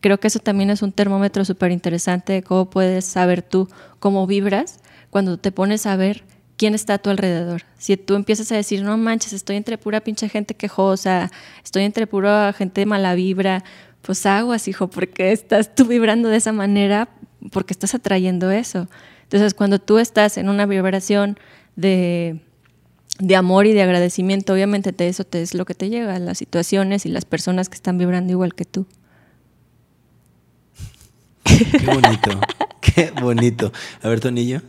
Creo que eso también es un termómetro súper interesante de cómo puedes saber tú cómo vibras cuando te pones a ver quién está a tu alrededor. Si tú empiezas a decir, no manches, estoy entre pura pinche gente quejosa, estoy entre pura gente mala vibra, pues aguas, hijo, porque estás tú vibrando de esa manera, porque estás atrayendo eso. Entonces, cuando tú estás en una vibración de de amor y de agradecimiento, obviamente te, eso te es lo que te llega, las situaciones y las personas que están vibrando igual que tú. Qué bonito, qué bonito. A ver tu anillo.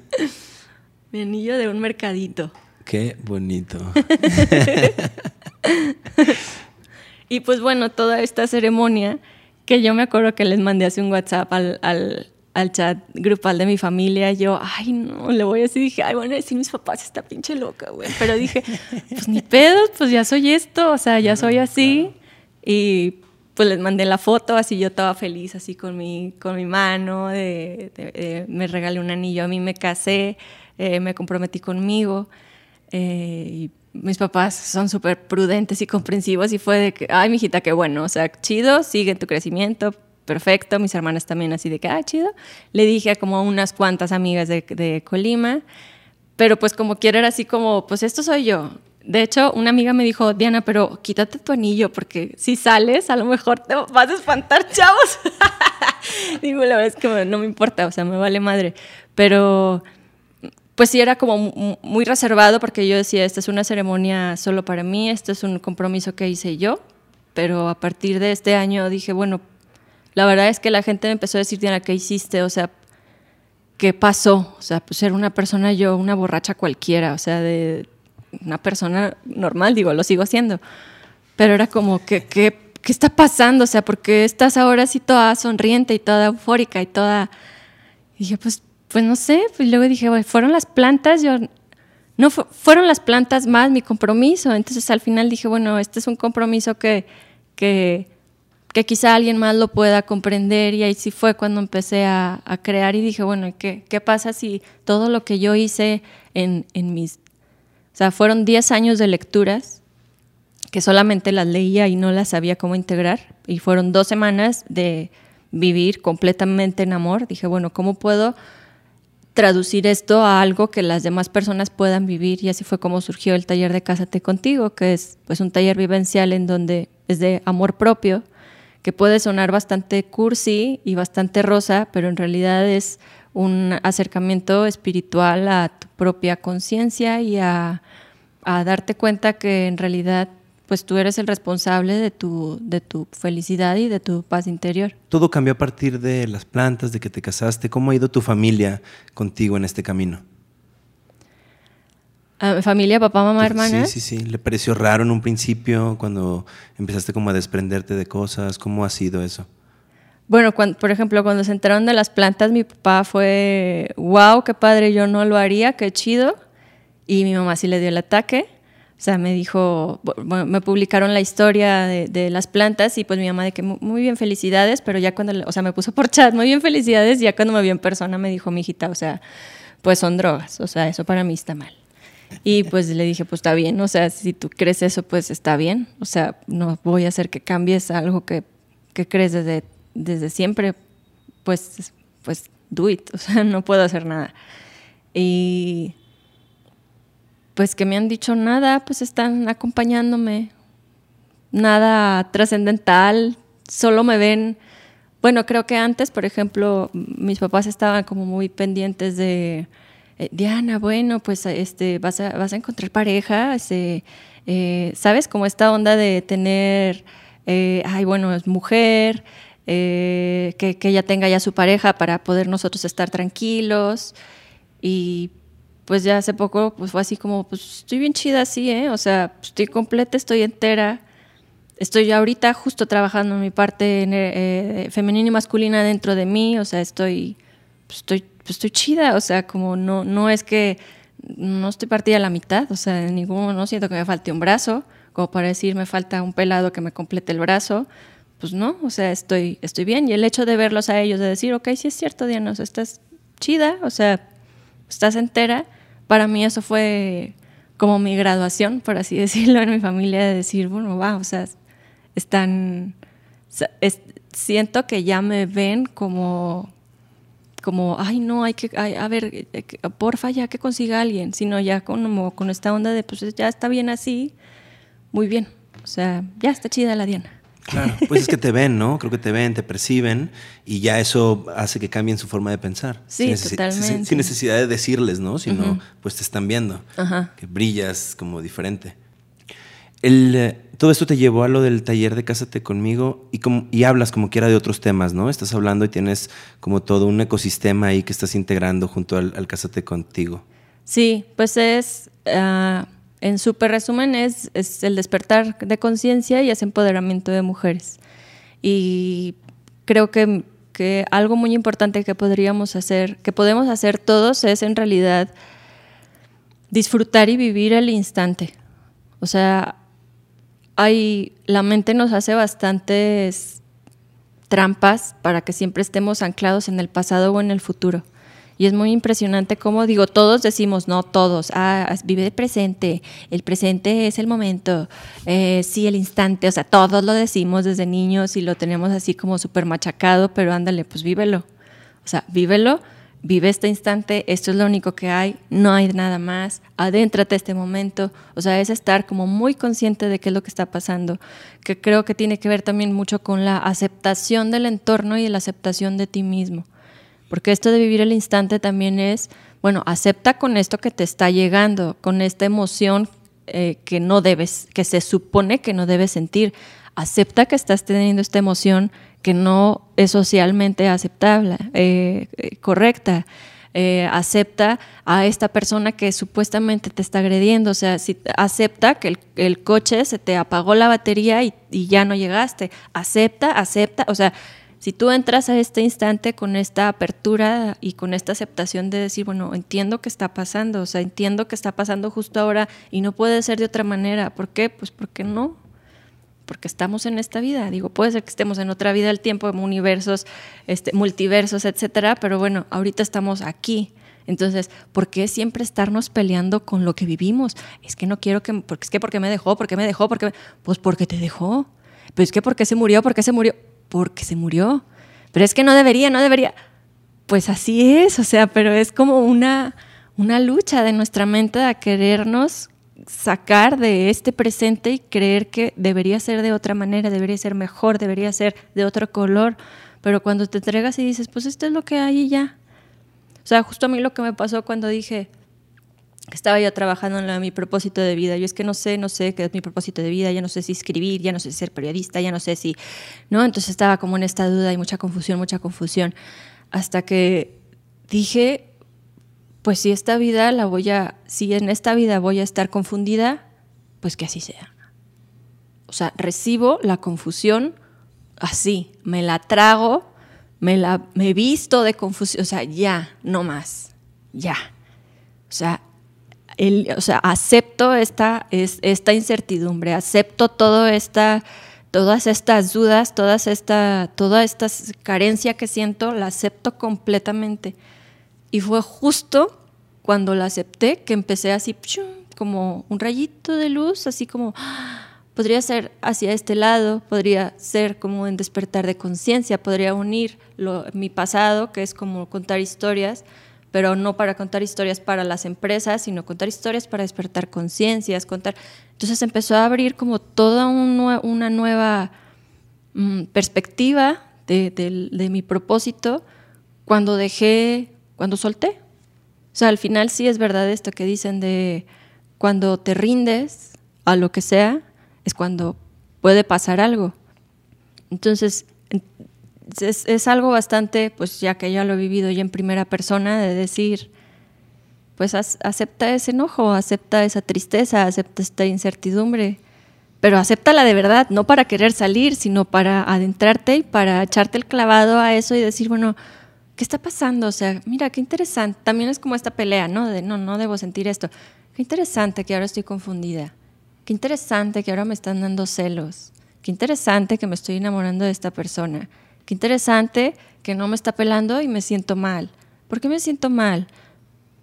Mi anillo de un mercadito. Qué bonito. y pues bueno, toda esta ceremonia que yo me acuerdo que les mandé hace un WhatsApp al, al chat grupal de mi familia, yo, ay, no, le voy a decir, dije, ay, bueno, decir mis papás, está pinche loca, güey. Pero dije, pues ni pedos, pues ya soy esto, o sea, ya soy así. Y pues les mandé la foto, así yo estaba feliz, así con mi, con mi mano, de, me regalé un anillo, a mí me casé, eh, me comprometí conmigo. Eh, y mis papás son súper prudentes y comprensivos y fue de que, ay, mijita, qué bueno, o sea, chido, sigue tu crecimiento, perfecto, mis hermanas también así de que, ah, chido. Le dije a como unas cuantas amigas de, Colima, pero pues como quiera era así como, pues esto soy yo. De hecho, una amiga me dijo, Diana, pero quítate tu anillo porque si sales a lo mejor te vas a espantar, chavos. Digo, la verdad es que no me importa, o sea, me vale madre. Pero pues sí era como muy reservado porque yo decía, esta es una ceremonia solo para mí, este es un compromiso que hice yo, pero a partir de este año dije, bueno, la verdad es que la gente me empezó a decir, Diana, ¿qué hiciste? O sea, ¿qué pasó? O sea, pues era una persona yo, una borracha cualquiera, o sea, de una persona normal, digo, lo sigo siendo. Pero era como, ¿qué, qué, qué está pasando? O sea, ¿por qué estás ahora así toda sonriente y toda eufórica y toda... Y dije, pues, pues no sé. Pues luego dije, bueno, fueron las plantas, yo... No, fueron las plantas más mi compromiso. Entonces al final dije, bueno, este es un compromiso que, que, que quizá alguien más lo pueda comprender y ahí sí fue cuando empecé a, crear y dije, bueno, ¿qué, ¿qué, pasa si todo lo que yo hice en, en mis... O sea, fueron 10 años de lecturas que solamente las leía y no las sabía cómo integrar y fueron dos semanas de vivir completamente en amor. Dije, bueno, ¿cómo puedo traducir esto a algo que las demás personas puedan vivir? Y así fue como surgió el taller de Cásate contigo, que es pues un taller vivencial en donde es de amor propio, que puede sonar bastante cursi y bastante rosa, pero en realidad es un acercamiento espiritual a tu propia conciencia y a, darte cuenta que en realidad pues tú eres el responsable de tu, de tu felicidad y de tu paz interior. Todo cambió a partir de las plantas, de que te casaste. ¿Cómo ha ido tu familia contigo en este camino? ¿A familia, papá, mamá, hermanas? Sí, sí, sí. ¿Le pareció raro en un principio cuando empezaste como a desprenderte de cosas? ¿Cómo ha sido eso? Bueno, por ejemplo, cuando se enteraron de las plantas, mi papá fue, wow, qué padre, yo no lo haría, qué chido. Y mi mamá sí le dio el ataque. O sea, me dijo, bueno, me publicaron la historia de, las plantas y pues mi mamá de que muy bien, felicidades, pero ya cuando, o sea, me puso por chat, muy bien, felicidades, y ya cuando me vio en persona me dijo, mi hijita, o sea, pues son drogas, o sea, eso para mí está mal. Y pues le dije, pues está bien, o sea, si tú crees eso, pues está bien, o sea, no voy a hacer que cambies algo que, que crees desde desde siempre, pues, pues, do it, o sea, no puedo hacer nada. Y pues que me han dicho nada, pues están acompañándome, nada trascendental, solo me ven, bueno, creo que antes, por ejemplo, mis papás estaban como muy pendientes de, eh, Diana, bueno, pues este, vas, a, vas a encontrar pareja, este, eh, ¿sabes? Como esta onda de tener, eh, ay, bueno, es mujer, eh, que, ella tenga ya su pareja para poder nosotros estar tranquilos. Y pues ya hace poco pues fue así como, pues estoy bien chida así, ¿eh? O sea, estoy completa, estoy entera. Estoy ahorita justo trabajando en mi parte femenina y masculina dentro de mí, o sea, estoy, pues, estoy, pues, estoy chida, o sea, como no, no es que no estoy partida a la mitad, o sea, ningún, no siento que me falte un brazo, como para decir me falta un pelado que me complete el brazo, pues no, o sea, estoy, estoy bien. Y el hecho de verlos a ellos, de decir, ok, sí es cierto, Diana, o sea, estás chida, o sea, estás entera, para mí eso fue como mi graduación, por así decirlo, en mi familia, de decir, bueno, va, o sea, están, siento que ya me ven como, como, ay, no, hay que, a ver, eh, porfa, ya que consiga alguien, sino ya como con esta onda de, pues ya está bien así, muy bien, o sea, ya está chida la Diana. Claro, pues es que te ven, ¿no? Creo que te ven, te perciben y ya eso hace que cambien su forma de pensar. Sí, sin totalmente. Sin, necesidad de decirles, ¿no? Sino, pues te están viendo, que brillas como diferente. Eh, todo esto te llevó a lo del taller de Cásate conmigo y, como, y hablas como quiera de otros temas, ¿no? Estás hablando y tienes como todo un ecosistema ahí que estás integrando junto al, Cásate contigo. Sí, pues es... Ah, en súper resumen, es, el despertar de conciencia y ese empoderamiento de mujeres. Y creo que, que, algo muy importante que podríamos hacer, que podemos hacer todos, es en realidad disfrutar y vivir el instante. O sea, hay, la mente nos hace bastantes trampas para que siempre estemos anclados en el pasado o en el futuro. Y es muy impresionante cómo, digo, todos decimos, no todos, ah, vive el presente, el presente es el momento, eh, sí, el instante, o sea, todos lo decimos desde niños y lo tenemos así como súper machacado, pero ándale, pues vívelo. O sea, vívelo, vive este instante, esto es lo único que hay, no hay nada más, adéntrate este momento, o sea, es estar como muy consciente de qué es lo que está pasando, que creo que tiene que ver también mucho con la aceptación del entorno y la aceptación de ti mismo. Porque esto de vivir el instante también es, bueno, acepta con esto que te está llegando, con esta emoción eh, que no debes, que se supone que no debes sentir. Acepta que estás teniendo esta emoción que no es socialmente aceptable, eh, eh, correcta. acepta a esta persona que supuestamente te está agrediendo, o sea, si acepta que el, coche se te apagó la batería y, y, ya no llegaste, acepta, acepta, o sea, si tú entras a este instante con esta apertura y con esta aceptación de decir, bueno, entiendo que está pasando, o sea, entiendo que está pasando justo ahora y no puede ser de otra manera. ¿Por qué? Pues porque no. Porque estamos en esta vida. Digo, puede ser que estemos en otra vida del tiempo, en universos, este, multiversos, etcétera, pero bueno, ahorita estamos aquí. Entonces, ¿por qué siempre estarnos peleando con lo que vivimos? Es que no quiero que, porque es que porque me dejó, porque me dejó, porque pues porque te dejó. Pues es que porque se murió, porque se murió porque se murió. Pero es que no debería, no debería. Pues así es, o sea, pero es como una, una lucha de nuestra mente a querernos sacar de este presente y creer que debería ser de otra manera, debería ser mejor, debería ser de otro color. Pero cuando te entregas y dices, pues esto es lo que hay y ya. O sea, justo a mí lo que me pasó cuando dije, estaba yo trabajando en mi propósito de vida. Yo es que no sé, no sé qué es mi propósito de vida, ya no sé si escribir, ya no sé si ser periodista, ya no sé si, ¿no? Entonces estaba como en esta duda y mucha confusión, mucha confusión, hasta que dije, pues si esta vida la voy a, si en esta vida voy a estar confundida, pues que así sea. O sea, recibo la confusión así, me la trago, me la me visto de confusión, o sea, ya, no más, ya. O sea, o sea, acepto esta, esta incertidumbre, acepto todo esta, todas estas dudas, todas esta, toda esta carencia que siento, la acepto completamente. Y fue justo cuando la acepté que empecé así, como un rayito de luz, así como, podría ser hacia este lado, podría ser como en despertar de conciencia, podría unir mi pasado, que es como contar historias, pero no para contar historias para las empresas, sino contar historias para despertar conciencias, contar... Entonces empezó a abrir como toda una nueva mm, perspectiva de, mi propósito cuando dejé, cuando solté. O sea, al final sí es verdad esto que dicen de cuando te rindes a lo que sea, es cuando puede pasar algo. Entonces, es, algo bastante, pues ya que ya lo he vivido ya en primera persona, de decir, pues acepta ese enojo, acepta esa tristeza, acepta esta incertidumbre, pero acéptala de verdad, no para querer salir, sino para adentrarte y para echarte el clavado a eso y decir, bueno, ¿qué está pasando? O sea, mira, qué interesante. También es como esta pelea, ¿no? De no, no debo sentir esto. Qué interesante que ahora estoy confundida. Qué interesante que ahora me están dando celos. Qué interesante que me estoy enamorando de esta persona. Qué interesante que no me está pelando y me siento mal. ¿Por qué me siento mal?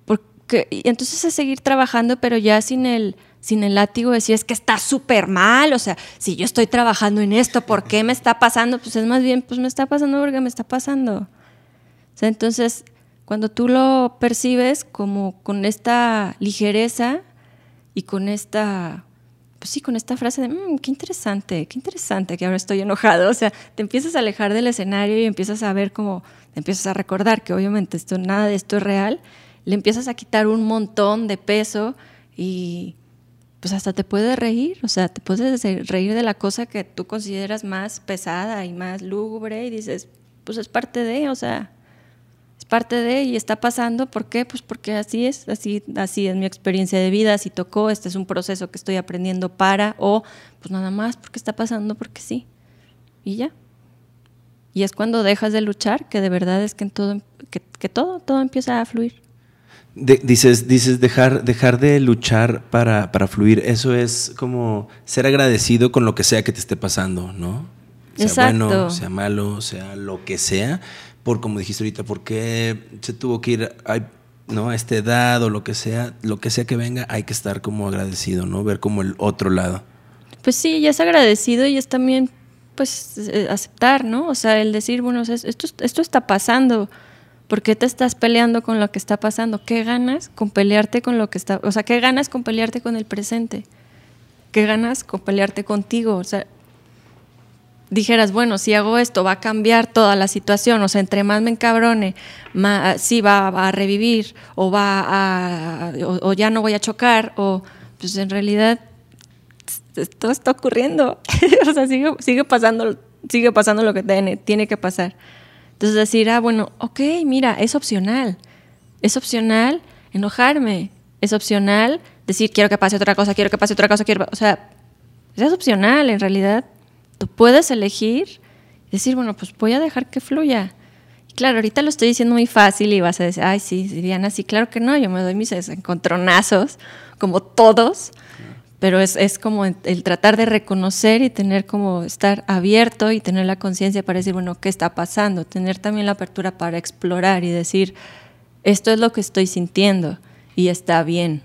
Porque, y entonces es seguir trabajando, pero ya sin el, sin el látigo decir es que está súper mal, o sea, si yo estoy trabajando en esto, ¿por qué me está pasando? Pues es más bien, pues me está pasando porque me está pasando. Sea, entonces, cuando tú lo percibes como con esta ligereza y con esta pues sí, con esta frase de, mmm, qué interesante, qué interesante que ahora estoy enojado. O sea, te empiezas a alejar del escenario y empiezas a ver cómo, te empiezas a recordar que obviamente esto, nada de esto es real, le empiezas a quitar un montón de peso y pues hasta te puedes reír, o sea, te puedes reír de la cosa que tú consideras más pesada y más lúgubre y dices, pues es parte de, o sea, parte de y está pasando. ¿Por qué? Pues porque así es, así, así es mi experiencia de vida, así tocó, este es un proceso que estoy aprendiendo para, o pues nada más porque está pasando, porque sí. Y ya. Y es cuando dejas de luchar que de verdad es que, en todo, que, todo, todo empieza a fluir. dices, dices dejar, dejar de luchar para, para, fluir. Eso es como ser agradecido con lo que sea que te esté pasando, ¿no? Sea bueno, sea malo, sea lo que sea por como dijiste ahorita, por qué se tuvo que ir a, ¿no? esta edad o lo que sea, lo que sea que venga, hay que estar como agradecido, ¿no? Ver como el otro lado. Pues sí, ya es agradecido y es también pues eh, aceptar, ¿no? O sea, el decir, bueno, esto, esto está pasando. ¿Por qué te estás peleando con lo que está pasando? ¿Qué ganas con pelearte con lo que está, o sea, qué ganas con pelearte con el presente? ¿Qué ganas con pelearte contigo? O sea, dijeras, bueno, si hago esto va a cambiar toda la situación, o sea, entre más me encabrone, más, sí va, a revivir, o va a, o, ya no voy a chocar, o pues en realidad todo está ocurriendo, o sea, sigue, sigue, pasando, sigue pasando lo que tiene, tiene que pasar. Entonces decir, ah, bueno, ok, mira, es opcional, es opcional enojarme, es opcional decir, quiero que pase otra cosa, quiero que pase otra cosa, quiero, o sea, es opcional en realidad Tú puedes elegir decir, bueno, pues voy a dejar que fluya. Claro, ahorita lo estoy diciendo muy fácil y vas a decir, ay, sí, Diana, sí, claro que no, yo me doy mis encontronazos, como todos, pero es, es como el, tratar de reconocer y tener como estar abierto y tener la conciencia para decir, bueno, ¿qué está pasando? Tener también la apertura para explorar y decir, esto es lo que estoy sintiendo y está bien.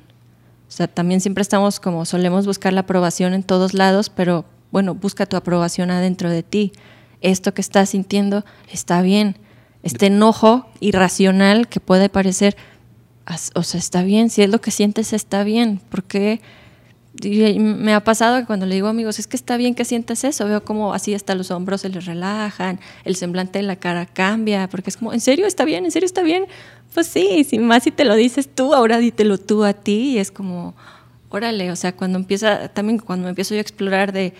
O sea, también siempre estamos como solemos buscar la aprobación en todos lados, pero bueno, busca tu aprobación adentro de ti. Esto que estás sintiendo está bien. Este enojo irracional que puede parecer, o sea, está bien, si es lo que sientes está bien, porque me ha pasado que cuando le digo a amigos, es que está bien que sientas eso, veo como así hasta los hombros se les relajan, el semblante de la cara cambia, porque es como, ¿en serio está bien? ¿En serio está bien? Pues sí, si más si te lo dices tú, ahora dítelo tú a ti y es como, órale, o sea, cuando empieza, también cuando empiezo yo a explorar de,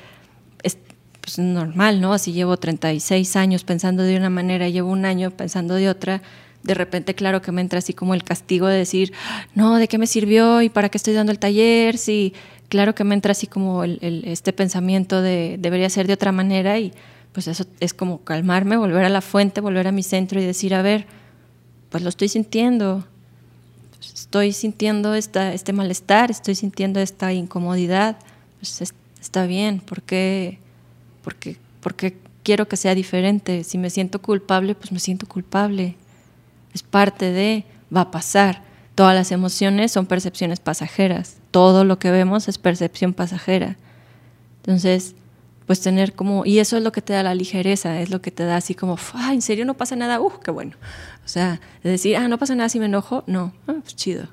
pues normal, ¿no? Si llevo 36 años pensando de una manera, llevo un año pensando de otra, de repente, claro que me entra así como el castigo de decir, no, ¿de qué me sirvió y para qué estoy dando el taller? Sí, claro que me entra así como el, este pensamiento de debería ser de otra manera y pues eso es como calmarme, volver a la fuente, volver a mi centro y decir, a ver, pues lo estoy sintiendo, estoy sintiendo esta, este malestar, estoy sintiendo esta incomodidad, pues está bien, ¿por qué? Porque, porque quiero que sea diferente. Si me siento culpable, pues me siento culpable. Es parte de, va a pasar. Todas las emociones son percepciones pasajeras. Todo lo que vemos es percepción pasajera. Entonces, pues tener como, y eso es lo que te da la ligereza, es lo que te da así como, ah, ¿en serio no pasa nada? Uh, qué bueno. O sea, de decir, ah, no pasa nada si me enojo, no, ah, pues chido.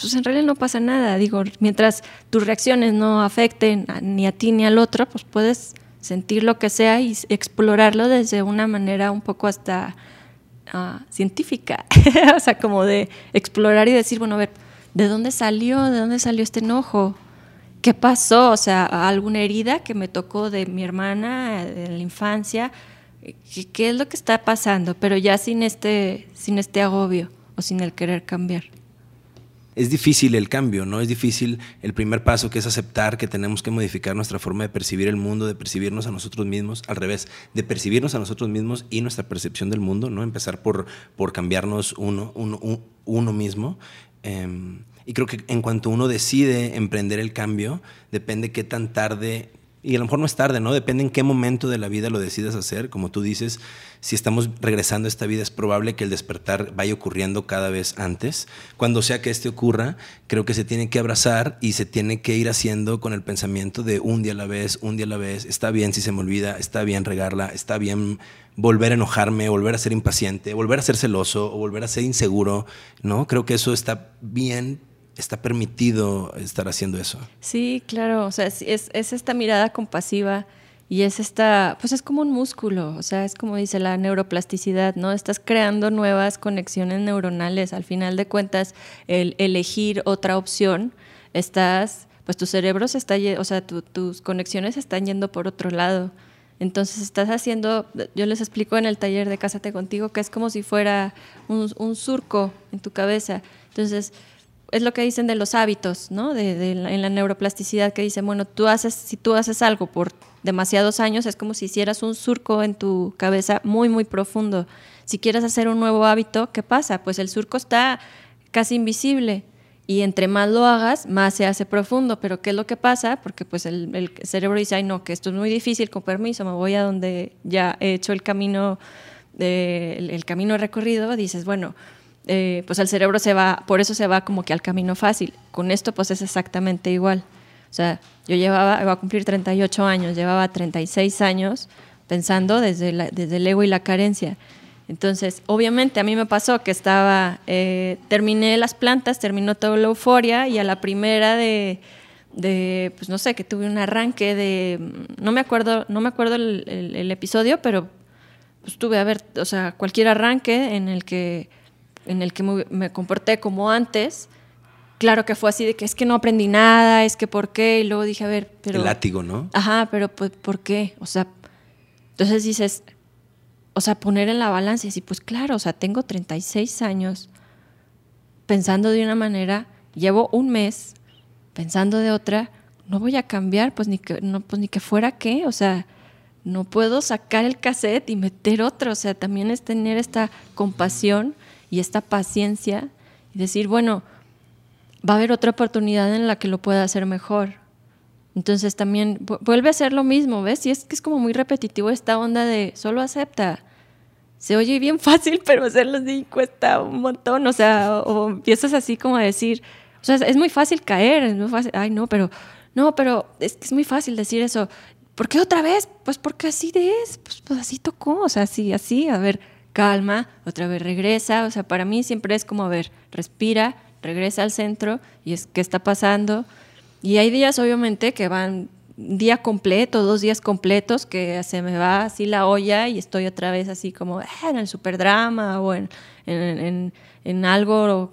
Pues en realidad no pasa nada, digo, mientras tus reacciones no afecten ni a ti ni al otro, pues puedes sentir lo que sea y explorarlo desde una manera un poco hasta ah, científica, o sea, como de explorar y decir, bueno, a ver, ¿de dónde salió? ¿De dónde salió este enojo? ¿qué pasó? O sea, alguna herida que me tocó de mi hermana en la infancia, ¿qué, es lo que está pasando? Pero ya sin este, sin este agobio o sin el querer cambiar. Es difícil el cambio, ¿no? Es difícil el primer paso que es aceptar que tenemos que modificar nuestra forma de percibir el mundo, de percibirnos a nosotros mismos, al revés, de percibirnos a nosotros mismos y nuestra percepción del mundo, ¿no? Empezar por, por cambiarnos uno, uno, uno mismo. Em, y creo que en cuanto uno decide emprender el cambio, depende qué tan tarde, y a lo mejor no es tarde, ¿no? Depende en qué momento de la vida lo decidas hacer. Como tú dices, si estamos regresando a esta vida, es probable que el despertar vaya ocurriendo cada vez antes. Cuando sea que este ocurra, creo que se tiene que abrazar y se tiene que ir haciendo con el pensamiento de un día a la vez, un día a la vez. Está bien si se me olvida, está bien regarla, está bien volver a enojarme, volver a ser impaciente, volver a ser celoso o volver a ser inseguro, ¿no? Creo que eso está bien está permitido estar haciendo eso. Sí, claro, o sea, es, es, esta mirada compasiva y es esta, pues es como un músculo, o sea, es como dice la neuroplasticidad, ¿no? Estás creando nuevas conexiones neuronales, al final de cuentas, el elegir otra opción, estás, pues tu cerebro se está, o sea, tus conexiones están yendo por otro lado. Entonces estás haciendo, yo les explico en el taller de Cásate contigo, que es como si fuera un, un surco en tu cabeza. Entonces, es lo que dicen de los hábitos, ¿no? De, en la neuroplasticidad que dicen, bueno, tú haces, si tú haces algo por demasiados años, es como si hicieras un surco en tu cabeza muy, muy profundo. Si quieres hacer un nuevo hábito, ¿qué pasa? Pues el surco está casi invisible y entre más lo hagas, más se hace profundo. Pero ¿qué es lo que pasa? Porque pues el, cerebro dice, ay no, que esto es muy difícil, con permiso, me voy a donde ya he hecho el camino, el camino recorrido, dices, bueno, eh, pues el cerebro se va, por eso se va como que al camino fácil. Con esto pues es exactamente igual. O sea, yo llevaba, iba a cumplir 38 años, llevaba 36 años pensando desde, desde el ego y la carencia. Entonces, obviamente a mí me pasó que estaba, eh, terminé las plantas, terminó toda la euforia y a la primera de, de, pues no sé, que tuve un arranque de, no me acuerdo, no me acuerdo el, el episodio, pero pues tuve a ver, o sea, cualquier arranque en el que en el que me comporté como antes, claro que fue así de que es que no aprendí nada, es que por qué, y luego dije, a ver, pero... El látigo, ¿no? Ajá, pero pues, ¿por qué? O sea, entonces dices, o sea, poner en la balanza y decir, pues claro, o sea, tengo 36 años pensando de una manera, llevo un mes pensando de otra, no voy a cambiar, pues ni que, no, pues ni que fuera qué, o sea, no puedo sacar el cassette y meter otro, o sea, también es tener esta compasión y esta paciencia y decir, bueno, va a haber otra oportunidad en la que lo pueda hacer mejor. Entonces también vuelve a ser lo mismo, ¿ves? Y es que es como muy repetitivo esta onda de solo acepta. Se oye bien fácil, pero hacerlo así cuesta un montón. O sea, o, empiezas así como a decir, o sea, es muy fácil caer, es muy fácil, ay no, pero, no, pero es que es muy fácil decir eso. ¿Por qué otra vez? Pues porque así es, pues, pues así tocó, o sea, así, así, a ver, calma, otra vez regresa, o sea, para mí siempre es como, a ver, respira, regresa al centro y es qué está pasando. Y hay días, obviamente, que van día completo, dos días completos, que se me va así la olla y estoy otra vez así como ah, en el superdrama o en, en, en algo,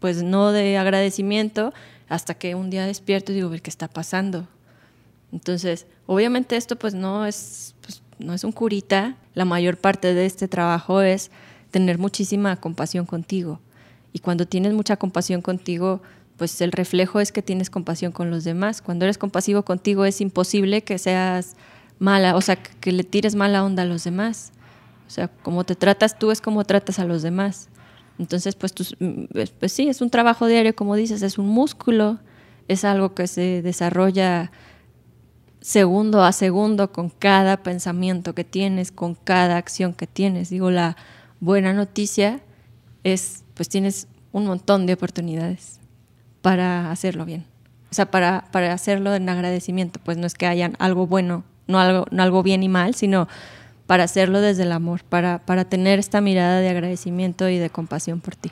pues no de agradecimiento, hasta que un día despierto y digo, qué está pasando. Entonces, obviamente esto pues no es, pues, no es un curita, la mayor parte de este trabajo es tener muchísima compasión contigo. Y cuando tienes mucha compasión contigo, pues el reflejo es que tienes compasión con los demás. Cuando eres compasivo contigo es imposible que seas mala, o sea, que le tires mala onda a los demás. O sea, como te tratas tú es como tratas a los demás. Entonces, pues, mm, pues sí, es un trabajo diario, como dices, es un músculo, es algo que se desarrolla segundo a segundo con cada pensamiento que tienes, con cada acción que tienes. Digo, la buena noticia es, pues tienes un montón de oportunidades para hacerlo bien. O sea, para, para hacerlo en agradecimiento, pues no es que hayan algo bueno, no algo, no algo bien y mal, sino para hacerlo desde el amor, para, para tener esta mirada de agradecimiento y de compasión por ti.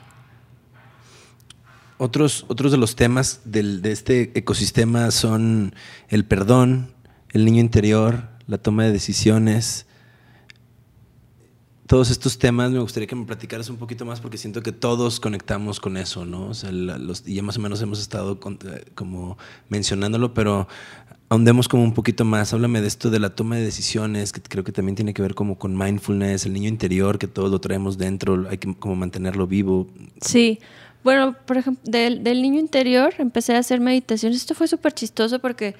Otros, otros de los temas del, de este ecosistema son el perdón, el niño interior, la toma de decisiones. Todos estos temas me gustaría que me platicaras un poquito más porque siento que todos conectamos con eso, ¿no? O sea, ya más o menos hemos estado eh, como mencionándolo, pero ahondemos como un poquito más. Háblame de esto de la toma de decisiones, que creo que también tiene que ver como con mindfulness, el niño interior, que todos lo traemos dentro, hay que como mantenerlo vivo. Sí. Bueno, por ejemplo, del, niño interior empecé a hacer meditaciones. Esto fue súper chistoso porque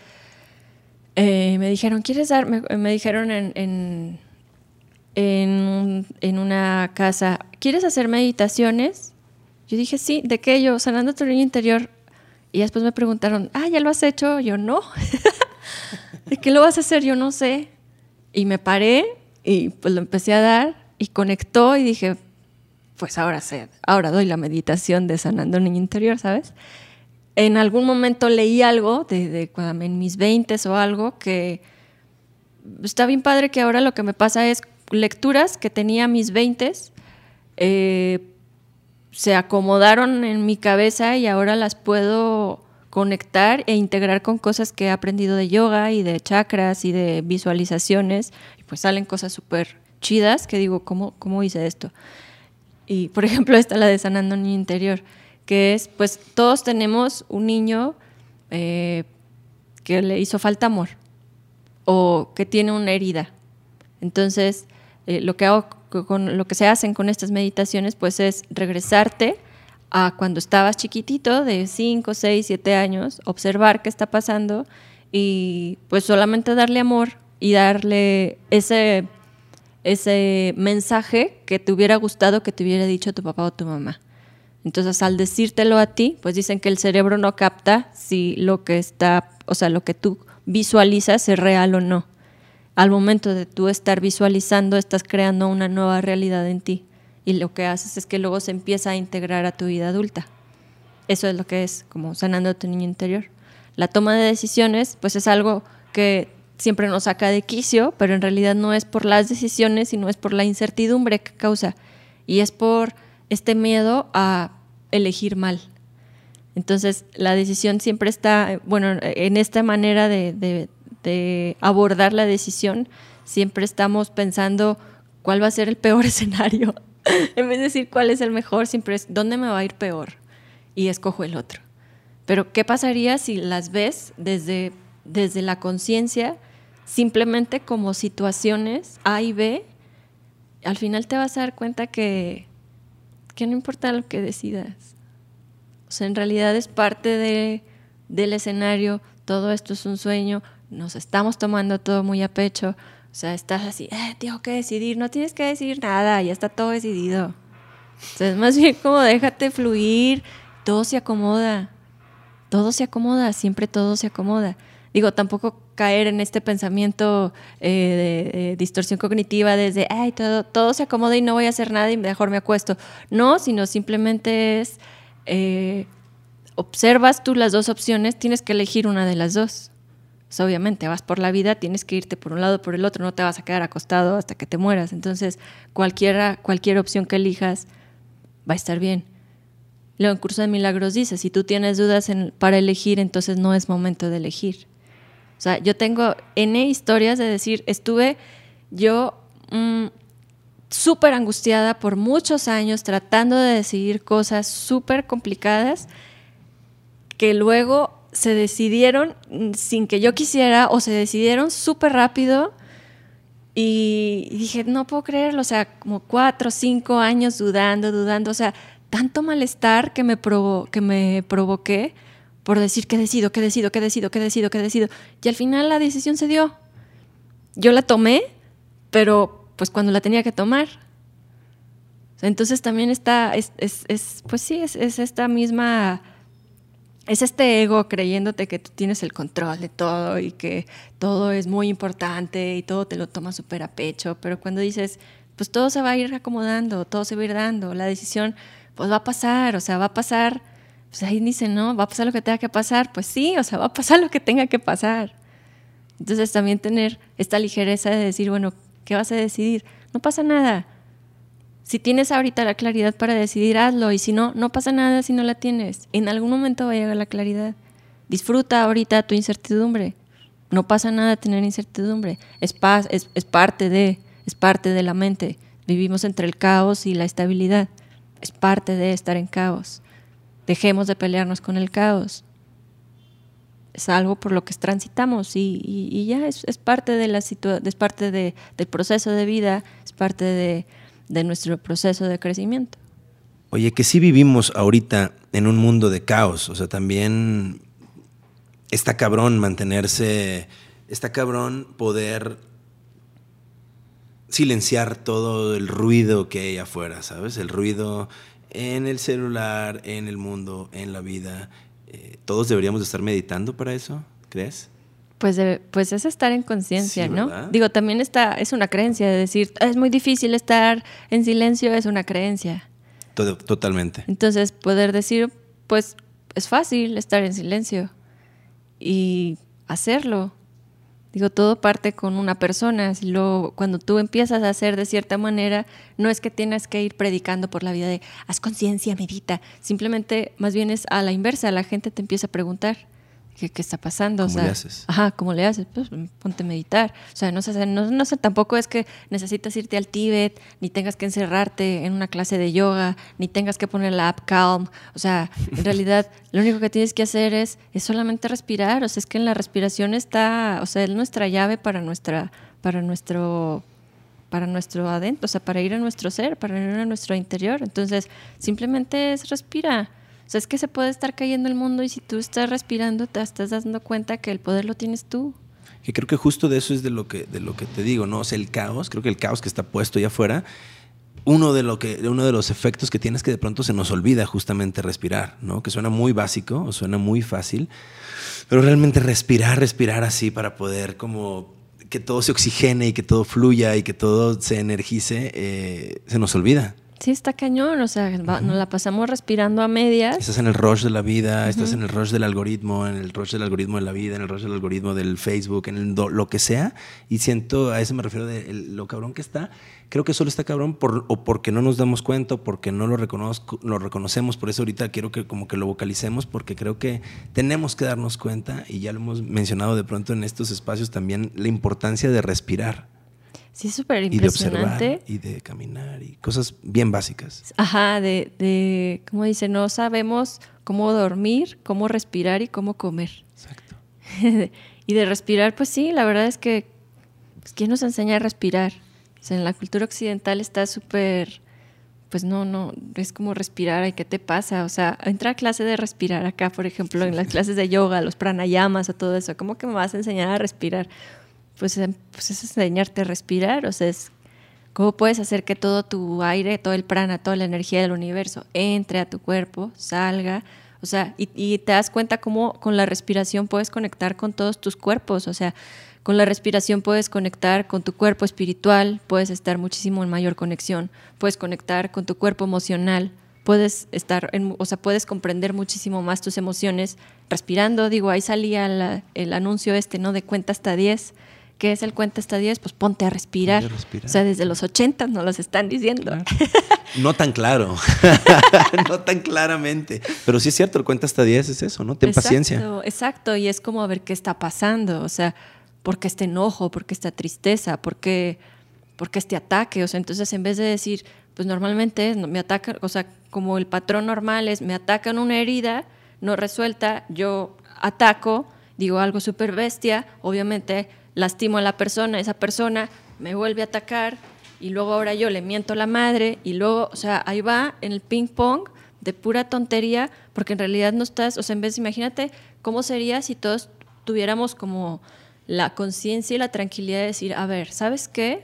eh, me dijeron, ¿quieres dar? Me, dijeron en, en, en, una casa, ¿quieres hacer meditaciones? Yo dije, sí, ¿de qué? Yo, sanando tu niño interior. Y después me preguntaron, ah, ¿ya lo has hecho? Yo no. ¿De qué lo vas a hacer? Yo no sé. Y me paré y pues lo empecé a dar y conectó y dije, pues ahora sé, ahora doy la meditación de sanando niño interior, ¿sabes? En algún momento leí algo de, de en mis 20 o algo que está bien padre que ahora lo que me pasa es lecturas que tenía mis 20 eh, se acomodaron en mi cabeza y ahora las puedo conectar e integrar con cosas que he aprendido de yoga y de chakras y de visualizaciones. Y pues salen cosas súper chidas que digo, ¿cómo, ¿cómo hice esto? Y por ejemplo, esta la de Sanando Niño Interior, que es, pues todos tenemos un niño eh, que le hizo falta amor o que tiene una herida. Entonces, eh, lo que hago con lo que se hacen con estas meditaciones, pues es regresarte a cuando estabas chiquitito, de 5, 6, 7 años, observar qué está pasando y pues solamente darle amor y darle ese, ese mensaje que te hubiera gustado que te hubiera dicho tu papá o tu mamá. Entonces, al decírtelo a ti, pues dicen que el cerebro no capta si lo que está, o sea, lo que tú visualizas es real o no al momento de tú estar visualizando, estás creando una nueva realidad en ti. Y lo que haces es que luego se empieza a integrar a tu vida adulta. Eso es lo que es como sanando a tu niño interior. La toma de decisiones, pues es algo que siempre nos saca de quicio, pero en realidad no es por las decisiones, sino es por la incertidumbre que causa. Y es por este miedo a elegir mal. Entonces, la decisión siempre está, bueno, en esta manera de, abordar la decisión, siempre estamos pensando cuál va a ser el peor escenario. en vez de decir cuál es el mejor, siempre es dónde me va a ir peor y escojo el otro. Pero ¿qué pasaría si las ves desde, desde la conciencia, simplemente como situaciones A y B? Al final te vas a dar cuenta que, que no importa lo que decidas. O sea, en realidad es parte de, del escenario, todo esto es un sueño, nos estamos tomando todo muy a pecho. O sea, estás así, eh, tengo que decidir, no tienes que decidir nada, ya está todo decidido. Entonces, más bien como déjate fluir, todo se acomoda, todo se acomoda, siempre todo se acomoda. Digo, tampoco caer en este pensamiento eh, de, distorsión cognitiva desde, ay, todo, todo se acomoda y no voy a hacer nada y mejor me acuesto. No, sino simplemente es, eh, observas tú las dos opciones, tienes que elegir una de las dos. Obviamente vas por la vida, tienes que irte por un lado por el otro, no te vas a quedar acostado hasta que te mueras. Entonces, cualquiera, cualquier opción que elijas va a estar bien. Luego en Curso de Milagros dice, si tú tienes dudas para elegir, entonces no es momento de elegir. O sea, yo tengo N historias de decir, estuve yo mm, súper angustiada por muchos años tratando de decidir cosas súper complicadas que luego se decidieron sin que yo quisiera o se decidieron súper rápido y dije, no puedo creerlo, o sea, como cuatro cinco años dudando, dudando, o sea, tanto malestar que me, que me provoqué por decir que decido, que decido, que decido, que decido, que decido. Y al final la decisión se dio. Yo la tomé, pero pues cuando la tenía que tomar. Entonces también está, es, es, pues sí, es, es esta misma es este ego creyéndote que tú tienes el control de todo y que todo es muy importante y todo te lo tomas súper a pecho, pero cuando dices, pues todo se va a ir acomodando, todo se va a ir dando, la decisión pues va a pasar, o sea, va a pasar, pues ahí dice, no, va a pasar lo que tenga que pasar, pues sí, o sea, va a pasar lo que tenga que pasar. Entonces también tener esta ligereza de decir, bueno, ¿qué vas a decidir? No pasa nada, si tienes ahorita la claridad para decidir, hazlo. Y si no, no pasa nada si no la tienes. En algún momento va a llegar la claridad. Disfruta ahorita tu incertidumbre. No pasa nada tener incertidumbre. Es, paz, es, es parte de, es parte de la mente. Vivimos entre el caos y la estabilidad. Es parte de estar en caos. Dejemos de pelearnos con el caos. Es algo por lo que transitamos y, ya es, parte de la es parte de, del proceso de vida, es parte de, de nuestro proceso de crecimiento. Oye, que sí vivimos ahorita en un mundo de caos, o sea, también está cabrón mantenerse, está cabrón poder silenciar todo el ruido que hay afuera, ¿sabes? El ruido en el celular, en el mundo, en la vida. Eh, ¿Todos deberíamos estar meditando para eso? ¿Crees? Pues, pues es estar en conciencia, ¿no? Digo, también está, es una creencia de decir, es muy difícil estar en silencio, es una creencia. totalmente. Entonces, poder decir, pues es fácil estar en silencio y hacerlo. Digo, todo parte con una persona. Lo, cuando tú empiezas a hacer de cierta manera, no es que tienes que ir predicando por la vida de haz conciencia, medita. Simplemente, más bien es a la inversa. La gente te empieza a preguntar ¿Qué, está pasando? ¿Cómo le haces? Ajá, ¿cómo le haces? Pues ponte a meditar. O sea, no sé, no, sé, tampoco es que necesitas irte al Tíbet, ni tengas que encerrarte en una clase de yoga, ni tengas que poner la app Calm. O sea, en realidad lo único que tienes que hacer es, es solamente respirar. O sea, es que en la respiración está, o sea, es nuestra llave para nuestra, para nuestro para nuestro adentro, o sea, para ir a nuestro ser, para ir a nuestro interior. Entonces, simplemente es respira. O sea, es que se puede estar cayendo el mundo y si tú estás respirando te estás dando cuenta que el poder lo tienes tú. Que creo que justo de eso es de lo que, de lo que te digo, ¿no? O sea, el caos, creo que el caos que está puesto allá afuera, uno de, lo que, uno de los efectos que tiene es que de pronto se nos olvida justamente respirar, ¿no? Que suena muy básico o suena muy fácil, pero realmente respirar, respirar así para poder como que todo se oxigene y que todo fluya y que todo se energice, eh, se nos olvida. Sí, está cañón, o sea, nos la pasamos respirando a medias. Estás en el rush de la vida, estás en el rush del algoritmo, en el rush del algoritmo de la vida, en el rush del algoritmo del Facebook, en el lo que sea, y siento, a eso me refiero de lo cabrón que está. Creo que solo está cabrón por, o porque no nos damos cuenta, o porque no lo, reconozco, lo reconocemos, por eso ahorita quiero que como que lo vocalicemos, porque creo que tenemos que darnos cuenta, y ya lo hemos mencionado de pronto en estos espacios también, la importancia de respirar Sí, súper impresionante. Y de observar y de caminar y cosas bien básicas. Ajá, de, de, como dice, no sabemos cómo dormir, cómo respirar y cómo comer. Exacto. y de respirar, pues sí, la verdad es que, pues, ¿quién nos enseña a respirar? O sea, en la cultura occidental está súper, pues no, no, es como respirar, ¿y qué te pasa? O sea, entra a clase de respirar acá, por ejemplo, en las clases de yoga, los pranayamas o todo eso, ¿cómo que me vas a enseñar a respirar? Pues, em, pues es enseñarte a respirar, o sea, es cómo puedes hacer que todo tu aire, todo el prana, toda la energía del universo entre a tu cuerpo, salga, o sea, y, y te das cuenta cómo con la respiración puedes conectar con todos tus cuerpos, o sea, con la respiración puedes conectar con tu cuerpo espiritual, puedes estar muchísimo en mayor conexión, puedes conectar con tu cuerpo emocional, puedes estar, en, o sea, puedes comprender muchísimo más tus emociones respirando. Digo, ahí salía el anuncio este, ¿no? De cuenta hasta 10 ¿Qué es el cuenta hasta 10? Pues ponte a respirar. O sea, desde los 80 nos los están diciendo. No tan claro, no tan claramente. Pero sí es cierto, el cuenta hasta 10 es eso, ¿no? Ten paciencia. Exacto, y es como a ver qué está pasando. O sea, ¿por qué está enojo? ¿Por qué está tristeza? ¿Por qué, porque este ataque, o sea, entonces en vez de decir, pues normalmente me atacan, o sea, como el patrón normal es, me atacan una herida no resuelta, yo ataco, digo algo súper bestia, obviamente lastimo a la persona, esa persona me vuelve a atacar y luego ahora yo le miento la madre y luego, o sea, ahí va en el ping pong de pura tontería, porque en realidad no estás, o sea, en vez, imagínate cómo sería si todos tuviéramos como la conciencia y la tranquilidad de decir, a ver, ¿sabes qué?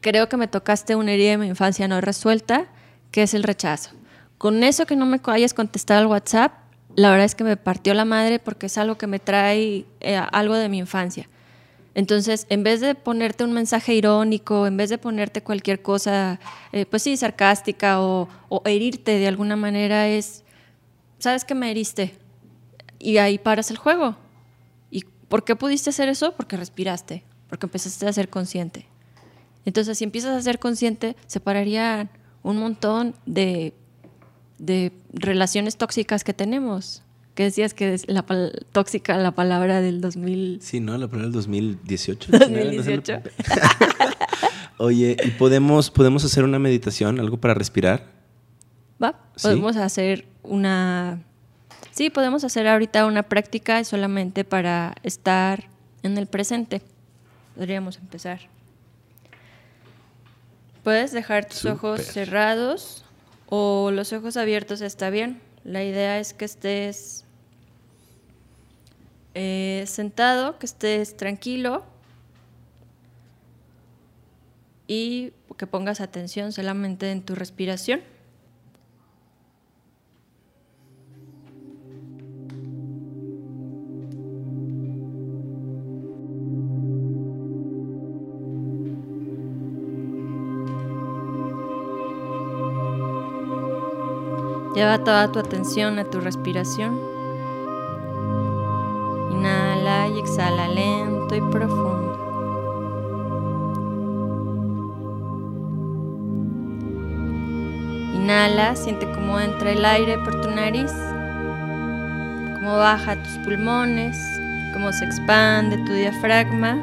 Creo que me tocaste una herida de mi infancia no resuelta, que es el rechazo. Con eso que no me hayas contestado al WhatsApp, la verdad es que me partió la madre porque es algo que me trae eh, algo de mi infancia. Entonces, en vez de ponerte un mensaje irónico, en vez de ponerte cualquier cosa, eh, pues sí, sarcástica o, o, herirte de alguna manera, es, ¿sabes que me heriste? Y ahí paras el juego. ¿Y por qué pudiste hacer eso? Porque respiraste, porque empezaste a ser consciente. Entonces, si empiezas a ser consciente, se pararían un montón de, de relaciones tóxicas que tenemos que decías que es la tóxica la palabra del 2000. Sí, ¿no? La palabra del 2018. 2018. Oye, ¿y podemos, podemos hacer una meditación, algo para respirar? Va, podemos hacer una... Sí, podemos hacer ahorita una práctica solamente para estar en el presente. Podríamos empezar. Puedes dejar tus ojos cerrados o los ojos abiertos está bien. La idea es que estés eh, sentado, que estés tranquilo y que pongas atención solamente en tu respiración. Lleva toda tu atención a tu respiración. Y exhala lento y profundo. Inhala, siente cómo entra el aire por tu nariz, cómo baja tus pulmones, cómo se expande tu diafragma.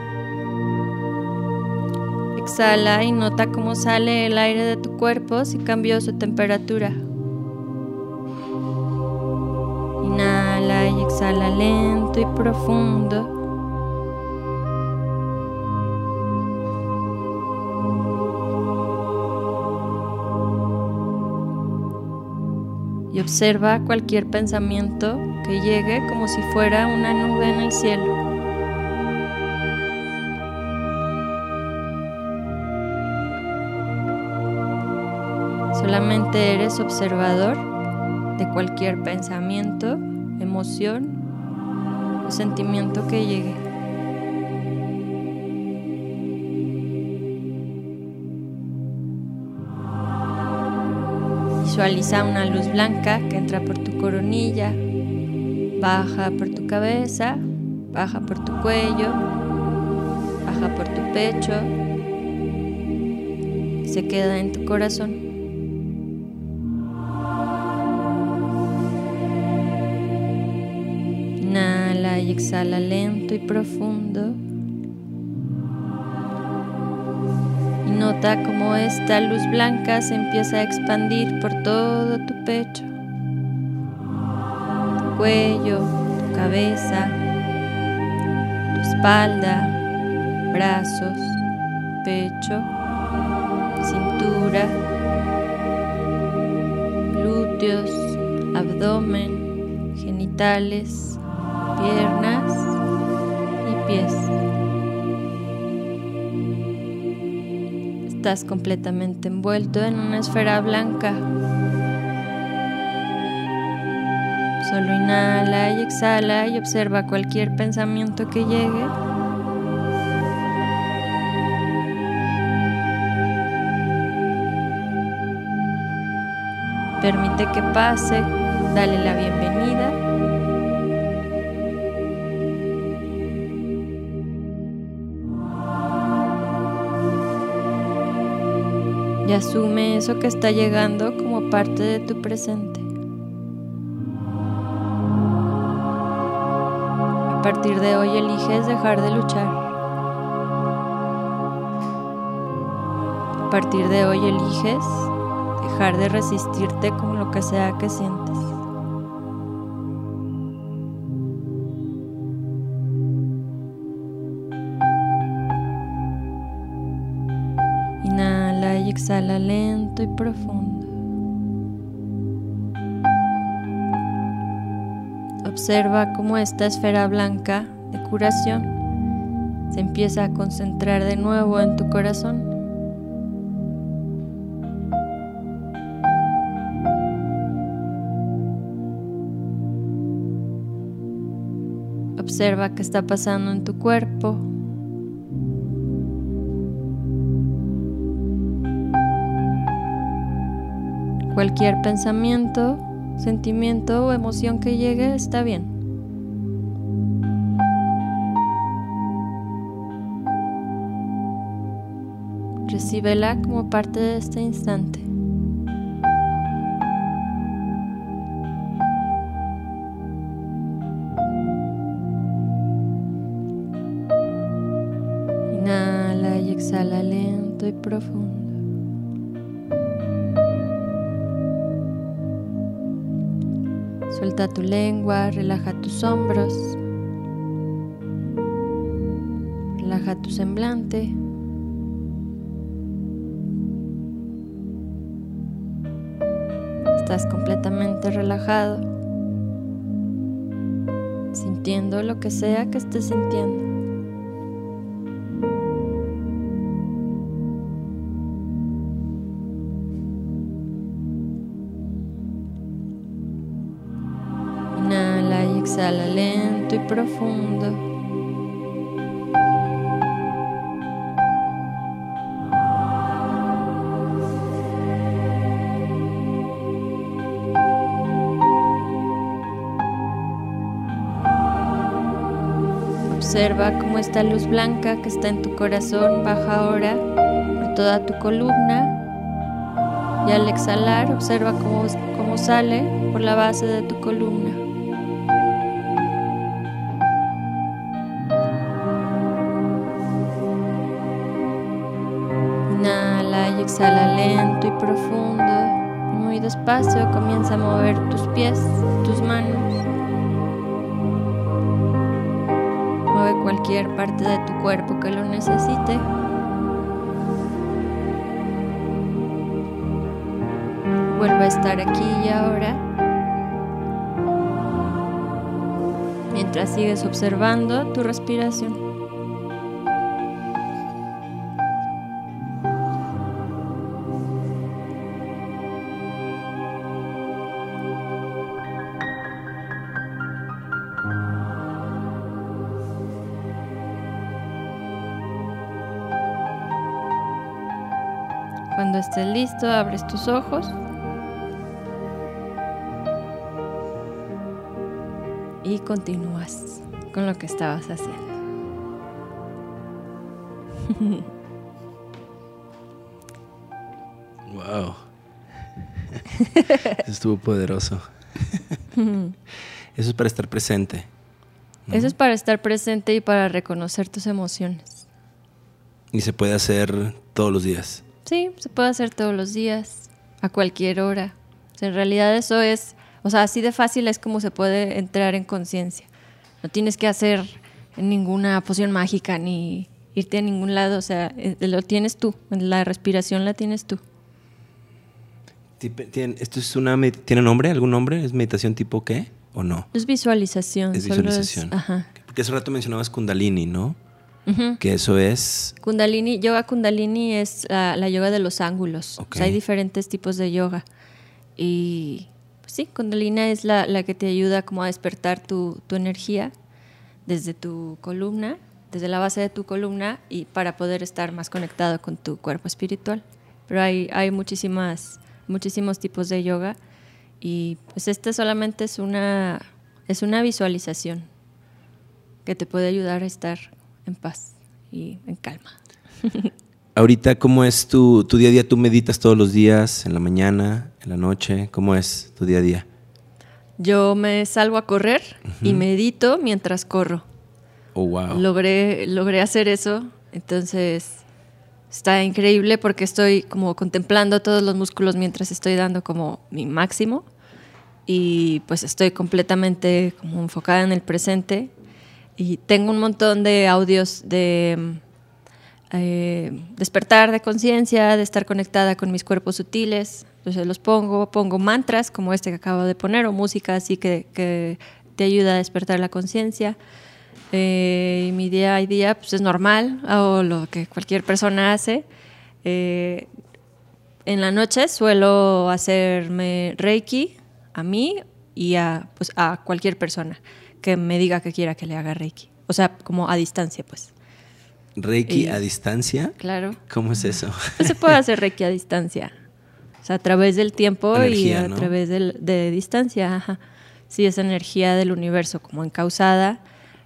Exhala y nota cómo sale el aire de tu cuerpo si cambió su temperatura. Inhala y exhala lento y profundo. Y observa cualquier pensamiento que llegue como si fuera una nube en el cielo. Solamente eres observador de cualquier pensamiento, emoción sentimiento que llegue. Visualiza una luz blanca que entra por tu coronilla, baja por tu cabeza, baja por tu cuello, baja por tu pecho, se queda en tu corazón. Y exhala lento y profundo. Y nota cómo esta luz blanca se empieza a expandir por todo tu pecho, tu cuello, tu cabeza, tu espalda, brazos, pecho, cintura, glúteos, abdomen, genitales piernas y pies. Estás completamente envuelto en una esfera blanca. Solo inhala y exhala y observa cualquier pensamiento que llegue. Permite que pase, dale la bienvenida asume eso que está llegando como parte de tu presente. A partir de hoy eliges dejar de luchar. partir de hoy eliges dejar de resistirte con lo que sea que sientes. Observa cómo esta esfera blanca de curación se empieza a concentrar de nuevo en tu corazón. Observa qué está pasando en tu cuerpo. Cualquier pensamiento, sentimiento o emoción que llegue está bien. Recíbela como parte de este instante. Inhala y exhala lento y profundo. Suelta tu lengua, relaja tus hombros, relaja tu semblante. Estás completamente relajado, sintiendo lo que sea que estés sintiendo. Profundo. Observa cómo esta luz blanca que está en tu corazón baja ahora por toda tu columna. Y al exhalar, observa cómo, cómo sale por la base de tu columna. Despacio comienza a mover tus pies, tus manos. Mueve cualquier parte de tu cuerpo que lo necesite. Vuelve a estar aquí y ahora. Mientras sigues observando tu respiración. Listo, abres tus ojos. Y continúas con lo que estabas haciendo. Wow. Estuvo poderoso. Eso es para estar presente. ¿no? Eso es para estar presente y para reconocer tus emociones. Y se puede hacer todos los días. Sí, se puede hacer todos los días, a cualquier hora. O sea, en realidad eso es, o sea, así de fácil es como se puede entrar en conciencia. No tienes que hacer ninguna poción mágica ni irte a ningún lado, o sea, eh, lo tienes tú, la respiración la tienes tú. Tipe- ¿Tiene, ¿Esto es una tiene nombre? ¿Algún nombre? ¿Es meditación tipo qué? ¿O no? Es visualización. Es visualización. ajá. Porque hace rato mencionabas Kundalini, ¿no? Que eso es. Kundalini, yoga Kundalini es la, la yoga de los ángulos. Ok. O sea, hay diferentes tipos de yoga. Y pues sí, Kundalini es la, la que te ayuda como a despertar tu, tu energía desde tu columna, desde la base de tu columna y para poder estar más conectado con tu cuerpo espiritual. Pero hay, hay muchísimas, muchísimos tipos de yoga y pues este solamente es una, es una visualización que te puede ayudar a estar en paz y en calma. Ahorita, ¿cómo es tu, tu día a día? ¿Tú meditas todos los días? ¿En la mañana? ¿En la noche? ¿Cómo es tu día a día? Yo me salgo a correr y medito mientras corro. Oh, wow. Logré, logré hacer eso, entonces Está increíble porque estoy como contemplando todos los músculos mientras estoy dando como mi máximo y pues estoy completamente como enfocada en el presente y tengo un montón de audios de eh, despertar de conciencia, de estar conectada con mis cuerpos sutiles. Entonces los pongo, pongo mantras como este que acabo de poner o música así que, que te ayuda a despertar la conciencia. Eh, mi día a día pues, es normal, hago lo que cualquier persona hace. Eh, en la noche suelo hacerme reiki a mí y a, pues, a cualquier persona que me diga que quiera que le haga reiki. O sea, como a distancia, pues. ¿Reiki a distancia? Claro. ¿Cómo es eso? Pues se puede hacer reiki a distancia. O sea, a través del tiempo y a través de distancia. Ajá. Sí, esa energía del universo como encausada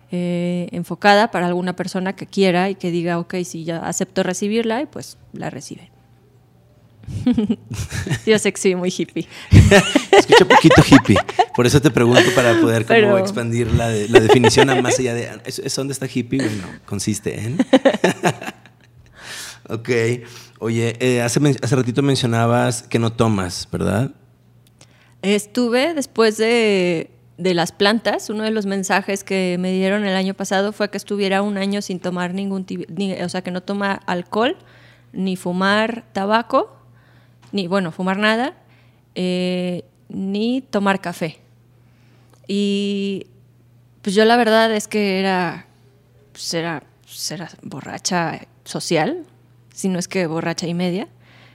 eh, enfocada para alguna persona que quiera y que diga, ok, si ya acepto recibirla, y pues la recibe. Yo sé que soy muy hippie. Escucha poquito hippie. Por eso te pregunto para poder como expandir la, la, definición a más allá de ¿es, dónde está hippie? Bueno, consiste en. ok. Oye, eh, hace, hace ratito mencionabas que no tomas, ¿verdad? Estuve después de de las plantas, uno de los mensajes que me dieron el año pasado fue que estuviera un año sin tomar ningún, o sea, que no toma alcohol, ni fumar tabaco, ni, bueno, fumar nada, eh, ni tomar café. Y pues yo la verdad es que era, pues era, pues era borracha social, si no es que borracha y media.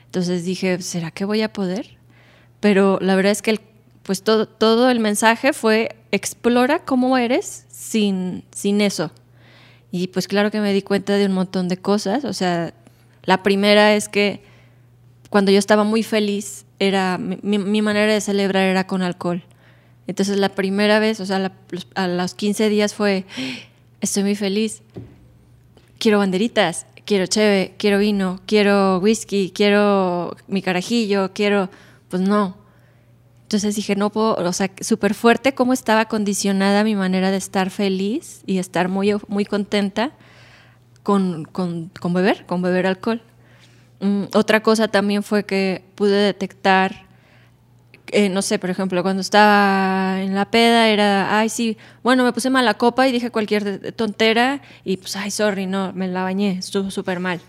Entonces dije, ¿será que voy a poder? Pero la verdad es que el pues todo, todo el mensaje fue explora cómo eres sin, sin eso. Y pues claro que me di cuenta de un montón de cosas. O sea, la primera es que cuando yo estaba muy feliz, era mi, manera de celebrar era con alcohol. Entonces la primera vez, o sea, a los 15 días fue, estoy muy feliz, quiero banderitas, quiero cheve, quiero vino, quiero whisky, quiero mi carajillo, quiero, pues no, entonces dije, no puedo, o sea, súper fuerte cómo estaba condicionada mi manera de estar feliz y estar muy, muy contenta con, beber, con beber alcohol. Mm, otra cosa también fue que pude detectar, eh, no sé, por ejemplo, cuando estaba en la peda era, ay, sí, bueno, me puse mala copa y dije cualquier tontera y pues, ay, sorry, no, me la bañé, estuvo súper mal.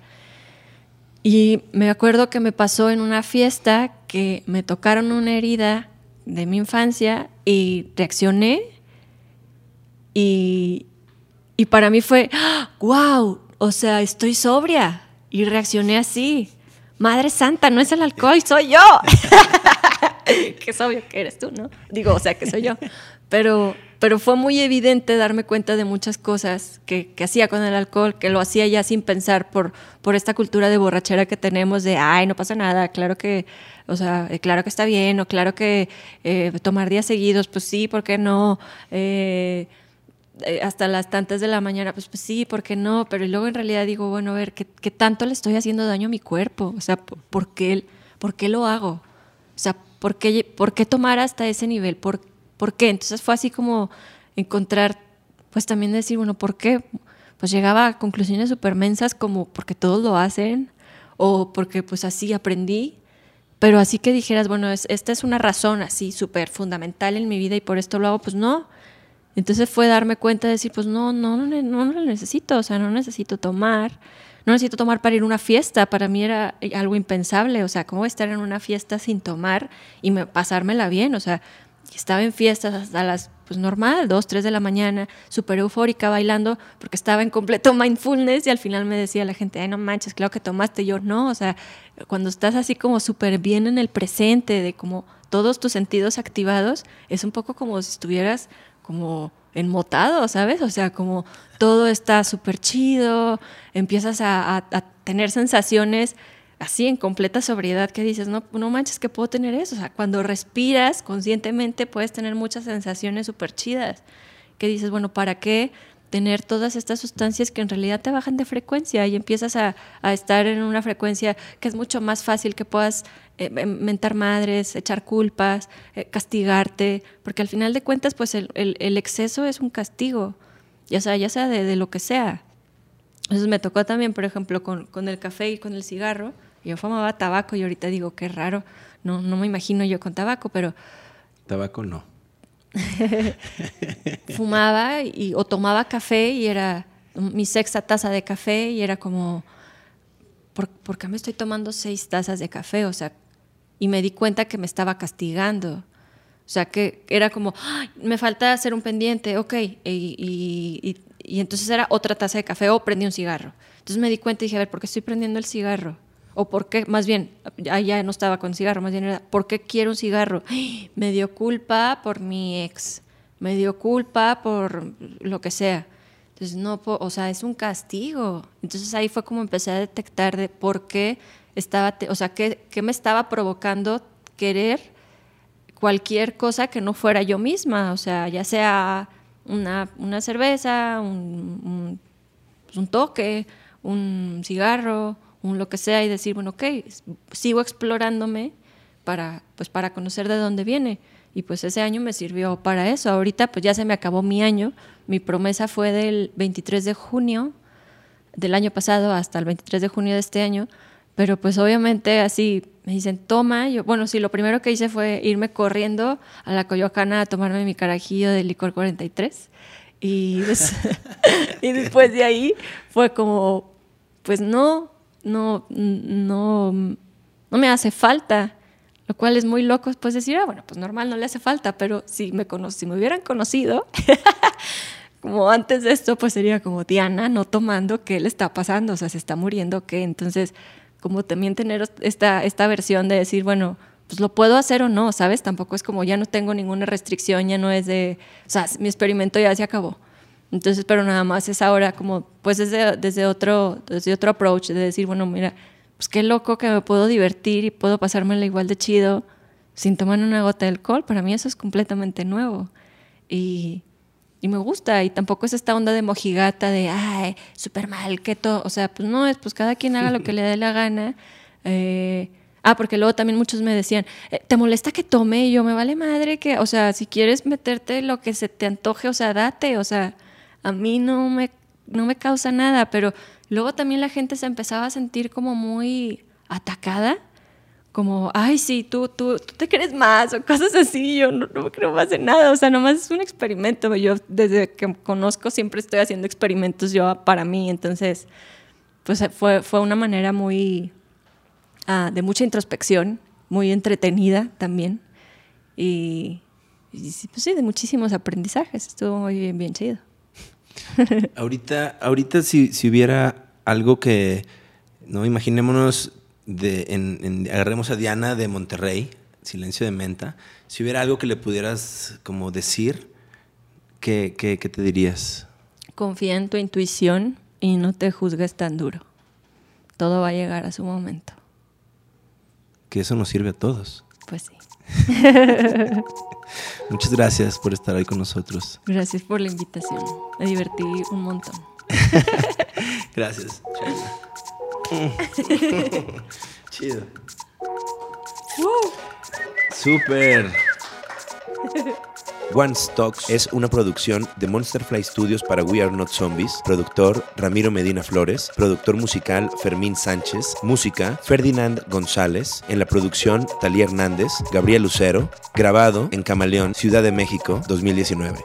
Y me acuerdo que me pasó en una fiesta que me tocaron una herida de mi infancia y reaccioné y, y para mí fue, wow, o sea, estoy sobria y reaccioné así. Madre Santa, no es el alcohol, soy yo. que es obvio que eres tú, ¿no? Digo, o sea, que soy yo. Pero, pero fue muy evidente darme cuenta de muchas cosas que, que, hacía con el alcohol, que lo hacía ya sin pensar por, por esta cultura de borrachera que tenemos de, ay, no pasa nada, claro que o sea, eh, claro que está bien, o claro que eh, tomar días seguidos, pues sí, ¿por qué no? Eh, hasta las tantas de la mañana, pues, pues sí, ¿por qué no? Pero luego en realidad digo, bueno, a ver, ¿qué, tanto le estoy haciendo daño a mi cuerpo? O sea, ¿por qué, por qué lo hago? O sea, ¿por qué, por qué tomar hasta ese nivel? ¿Por, ¿Por qué? Entonces fue así como encontrar, pues también decir, bueno, ¿por qué? Pues llegaba a conclusiones súper mensas como porque todos lo hacen o porque pues así aprendí pero así que dijeras, bueno, esta es una razón así súper fundamental en mi vida y por esto lo hago, pues no. Entonces fue darme cuenta de decir, pues no, no, no, no, lo necesito, o sea, no necesito tomar, no necesito tomar para ir a una fiesta, para mí era algo impensable, o sea, ¿cómo estar en una fiesta sin tomar y me, pasármela bien? O sea, estaba en fiestas hasta las pues normal, dos, tres de la mañana, súper eufórica bailando, porque estaba en completo mindfulness y al final me decía la gente, ay, no manches, claro que tomaste. yo, no, o sea, cuando estás así como súper bien en el presente, de como todos tus sentidos activados, es un poco como si estuvieras como enmotado, ¿sabes? O sea, como todo está súper chido, empiezas a, tener sensaciones así en completa sobriedad que dices, no, no manches que puedo tener eso. O sea, cuando respiras conscientemente puedes tener muchas sensaciones súper chidas. Que dices, bueno, ¿para qué tener todas estas sustancias que en realidad te bajan de frecuencia y empiezas a, estar en una frecuencia que es mucho más fácil que puedas eh, em, mentar madres, echar culpas, eh, castigarte, porque al final de cuentas, pues el, exceso es un castigo, ya sea, ya sea de, de lo que sea. Entonces me tocó también, por ejemplo, con, con el café y con el cigarro. Yo fumaba tabaco y ahorita digo, qué raro, no, no me imagino yo con tabaco, pero... Tabaco no. fumaba y, o tomaba café y era mi sexta taza de café y era como, ¿por, ¿por, qué me estoy tomando seis tazas de café? O sea, y me di cuenta que me estaba castigando. O sea, que era como, me falta hacer un pendiente, ok. Y, y, y, entonces era otra taza de café o prendí un cigarro. Entonces me di cuenta y dije, a ver, ¿por qué estoy prendiendo el cigarro? O por qué, más bien, ya no estaba con cigarro, más bien era, ¿por qué quiero un cigarro? Me dio culpa por mi ex, me dio culpa por lo que sea. Entonces, no, o sea, es un castigo. Entonces ahí fue como empecé a detectar de por qué estaba, o sea, qué, qué me estaba provocando querer cualquier cosa que no fuera yo misma, o sea, ya sea una, una cerveza, un, un, un toque, un cigarro, un lo que sea y decir, bueno, ok, sigo explorándome para, pues, para conocer de dónde viene. Y pues ese año me sirvió para eso. Ahorita pues ya se me acabó mi año. Mi promesa fue del 23 de junio del año pasado hasta el 23 de junio de este año. Pero pues obviamente así me dicen, toma. Yo, bueno, sí, lo primero que hice fue irme corriendo a la Coyoacana a tomarme mi carajillo de licor 43. Y, y después de ahí fue como, pues no, no, no, no me hace falta. Lo cual es muy loco pues decir, ah, bueno, pues normal, no le hace falta, pero si me, si me hubieran conocido, como antes de esto, pues sería como Diana no tomando, ¿qué le está pasando? O sea, se está muriendo, ¿qué? Entonces, como también tener esta, esta versión de decir, bueno, pues lo puedo hacer o no, ¿sabes? Tampoco es como ya no tengo ninguna restricción, ya no es de, o sea, mi experimento ya se acabó. Entonces, pero nada más es ahora como, pues desde, desde, otro, desde otro approach, de decir, bueno, mira, pues qué loco que me puedo divertir y puedo pasármela igual de chido sin tomar una gota de alcohol. Para mí eso es completamente nuevo. Y, y me gusta. Y tampoco es esta onda de mojigata de, ay, súper mal, todo. O sea, pues no, es pues cada quien haga lo que le dé la gana. Eh, ah, porque luego también muchos me decían, eh, ¿te molesta que tome? Y yo, me vale madre que, o sea, si quieres meterte lo que se te antoje, o sea, date, o sea, a mí no me, no me causa nada, pero luego también la gente se empezaba a sentir como muy atacada, como, ay, sí, tú, tú, tú te crees más, o cosas así, yo no, no creo más en nada, o sea, nomás es un experimento, yo desde que conozco siempre estoy haciendo experimentos yo para mí, entonces, pues fue, fue una manera muy, ah, de mucha introspección, muy entretenida también, y, pues sí, de muchísimos aprendizajes, estuvo muy bien, bien chido. ahorita, ahorita si, hubiera algo que, no imaginémonos, de, en, agarremos a Diana de Monterrey, Silencio de Menta, si hubiera algo que le pudieras como decir, ¿qué, qué, qué te dirías? Confía en tu intuición y no te juzgues tan duro. Todo va a llegar a su momento. Que eso nos sirve a todos. Pues sí. Muchas gracias por estar ahí con nosotros. Gracias por la invitación. Me divertí un montón. gracias. Chido. Super. One Stocks es una producción de Monsterfly Studios para We Are Not Zombies. Productor Ramiro Medina Flores. Productor musical Fermín Sánchez. Música Ferdinand González. En la producción Talía Hernández, Gabriel Lucero. Grabado en Camaleón, Ciudad de México, 2019.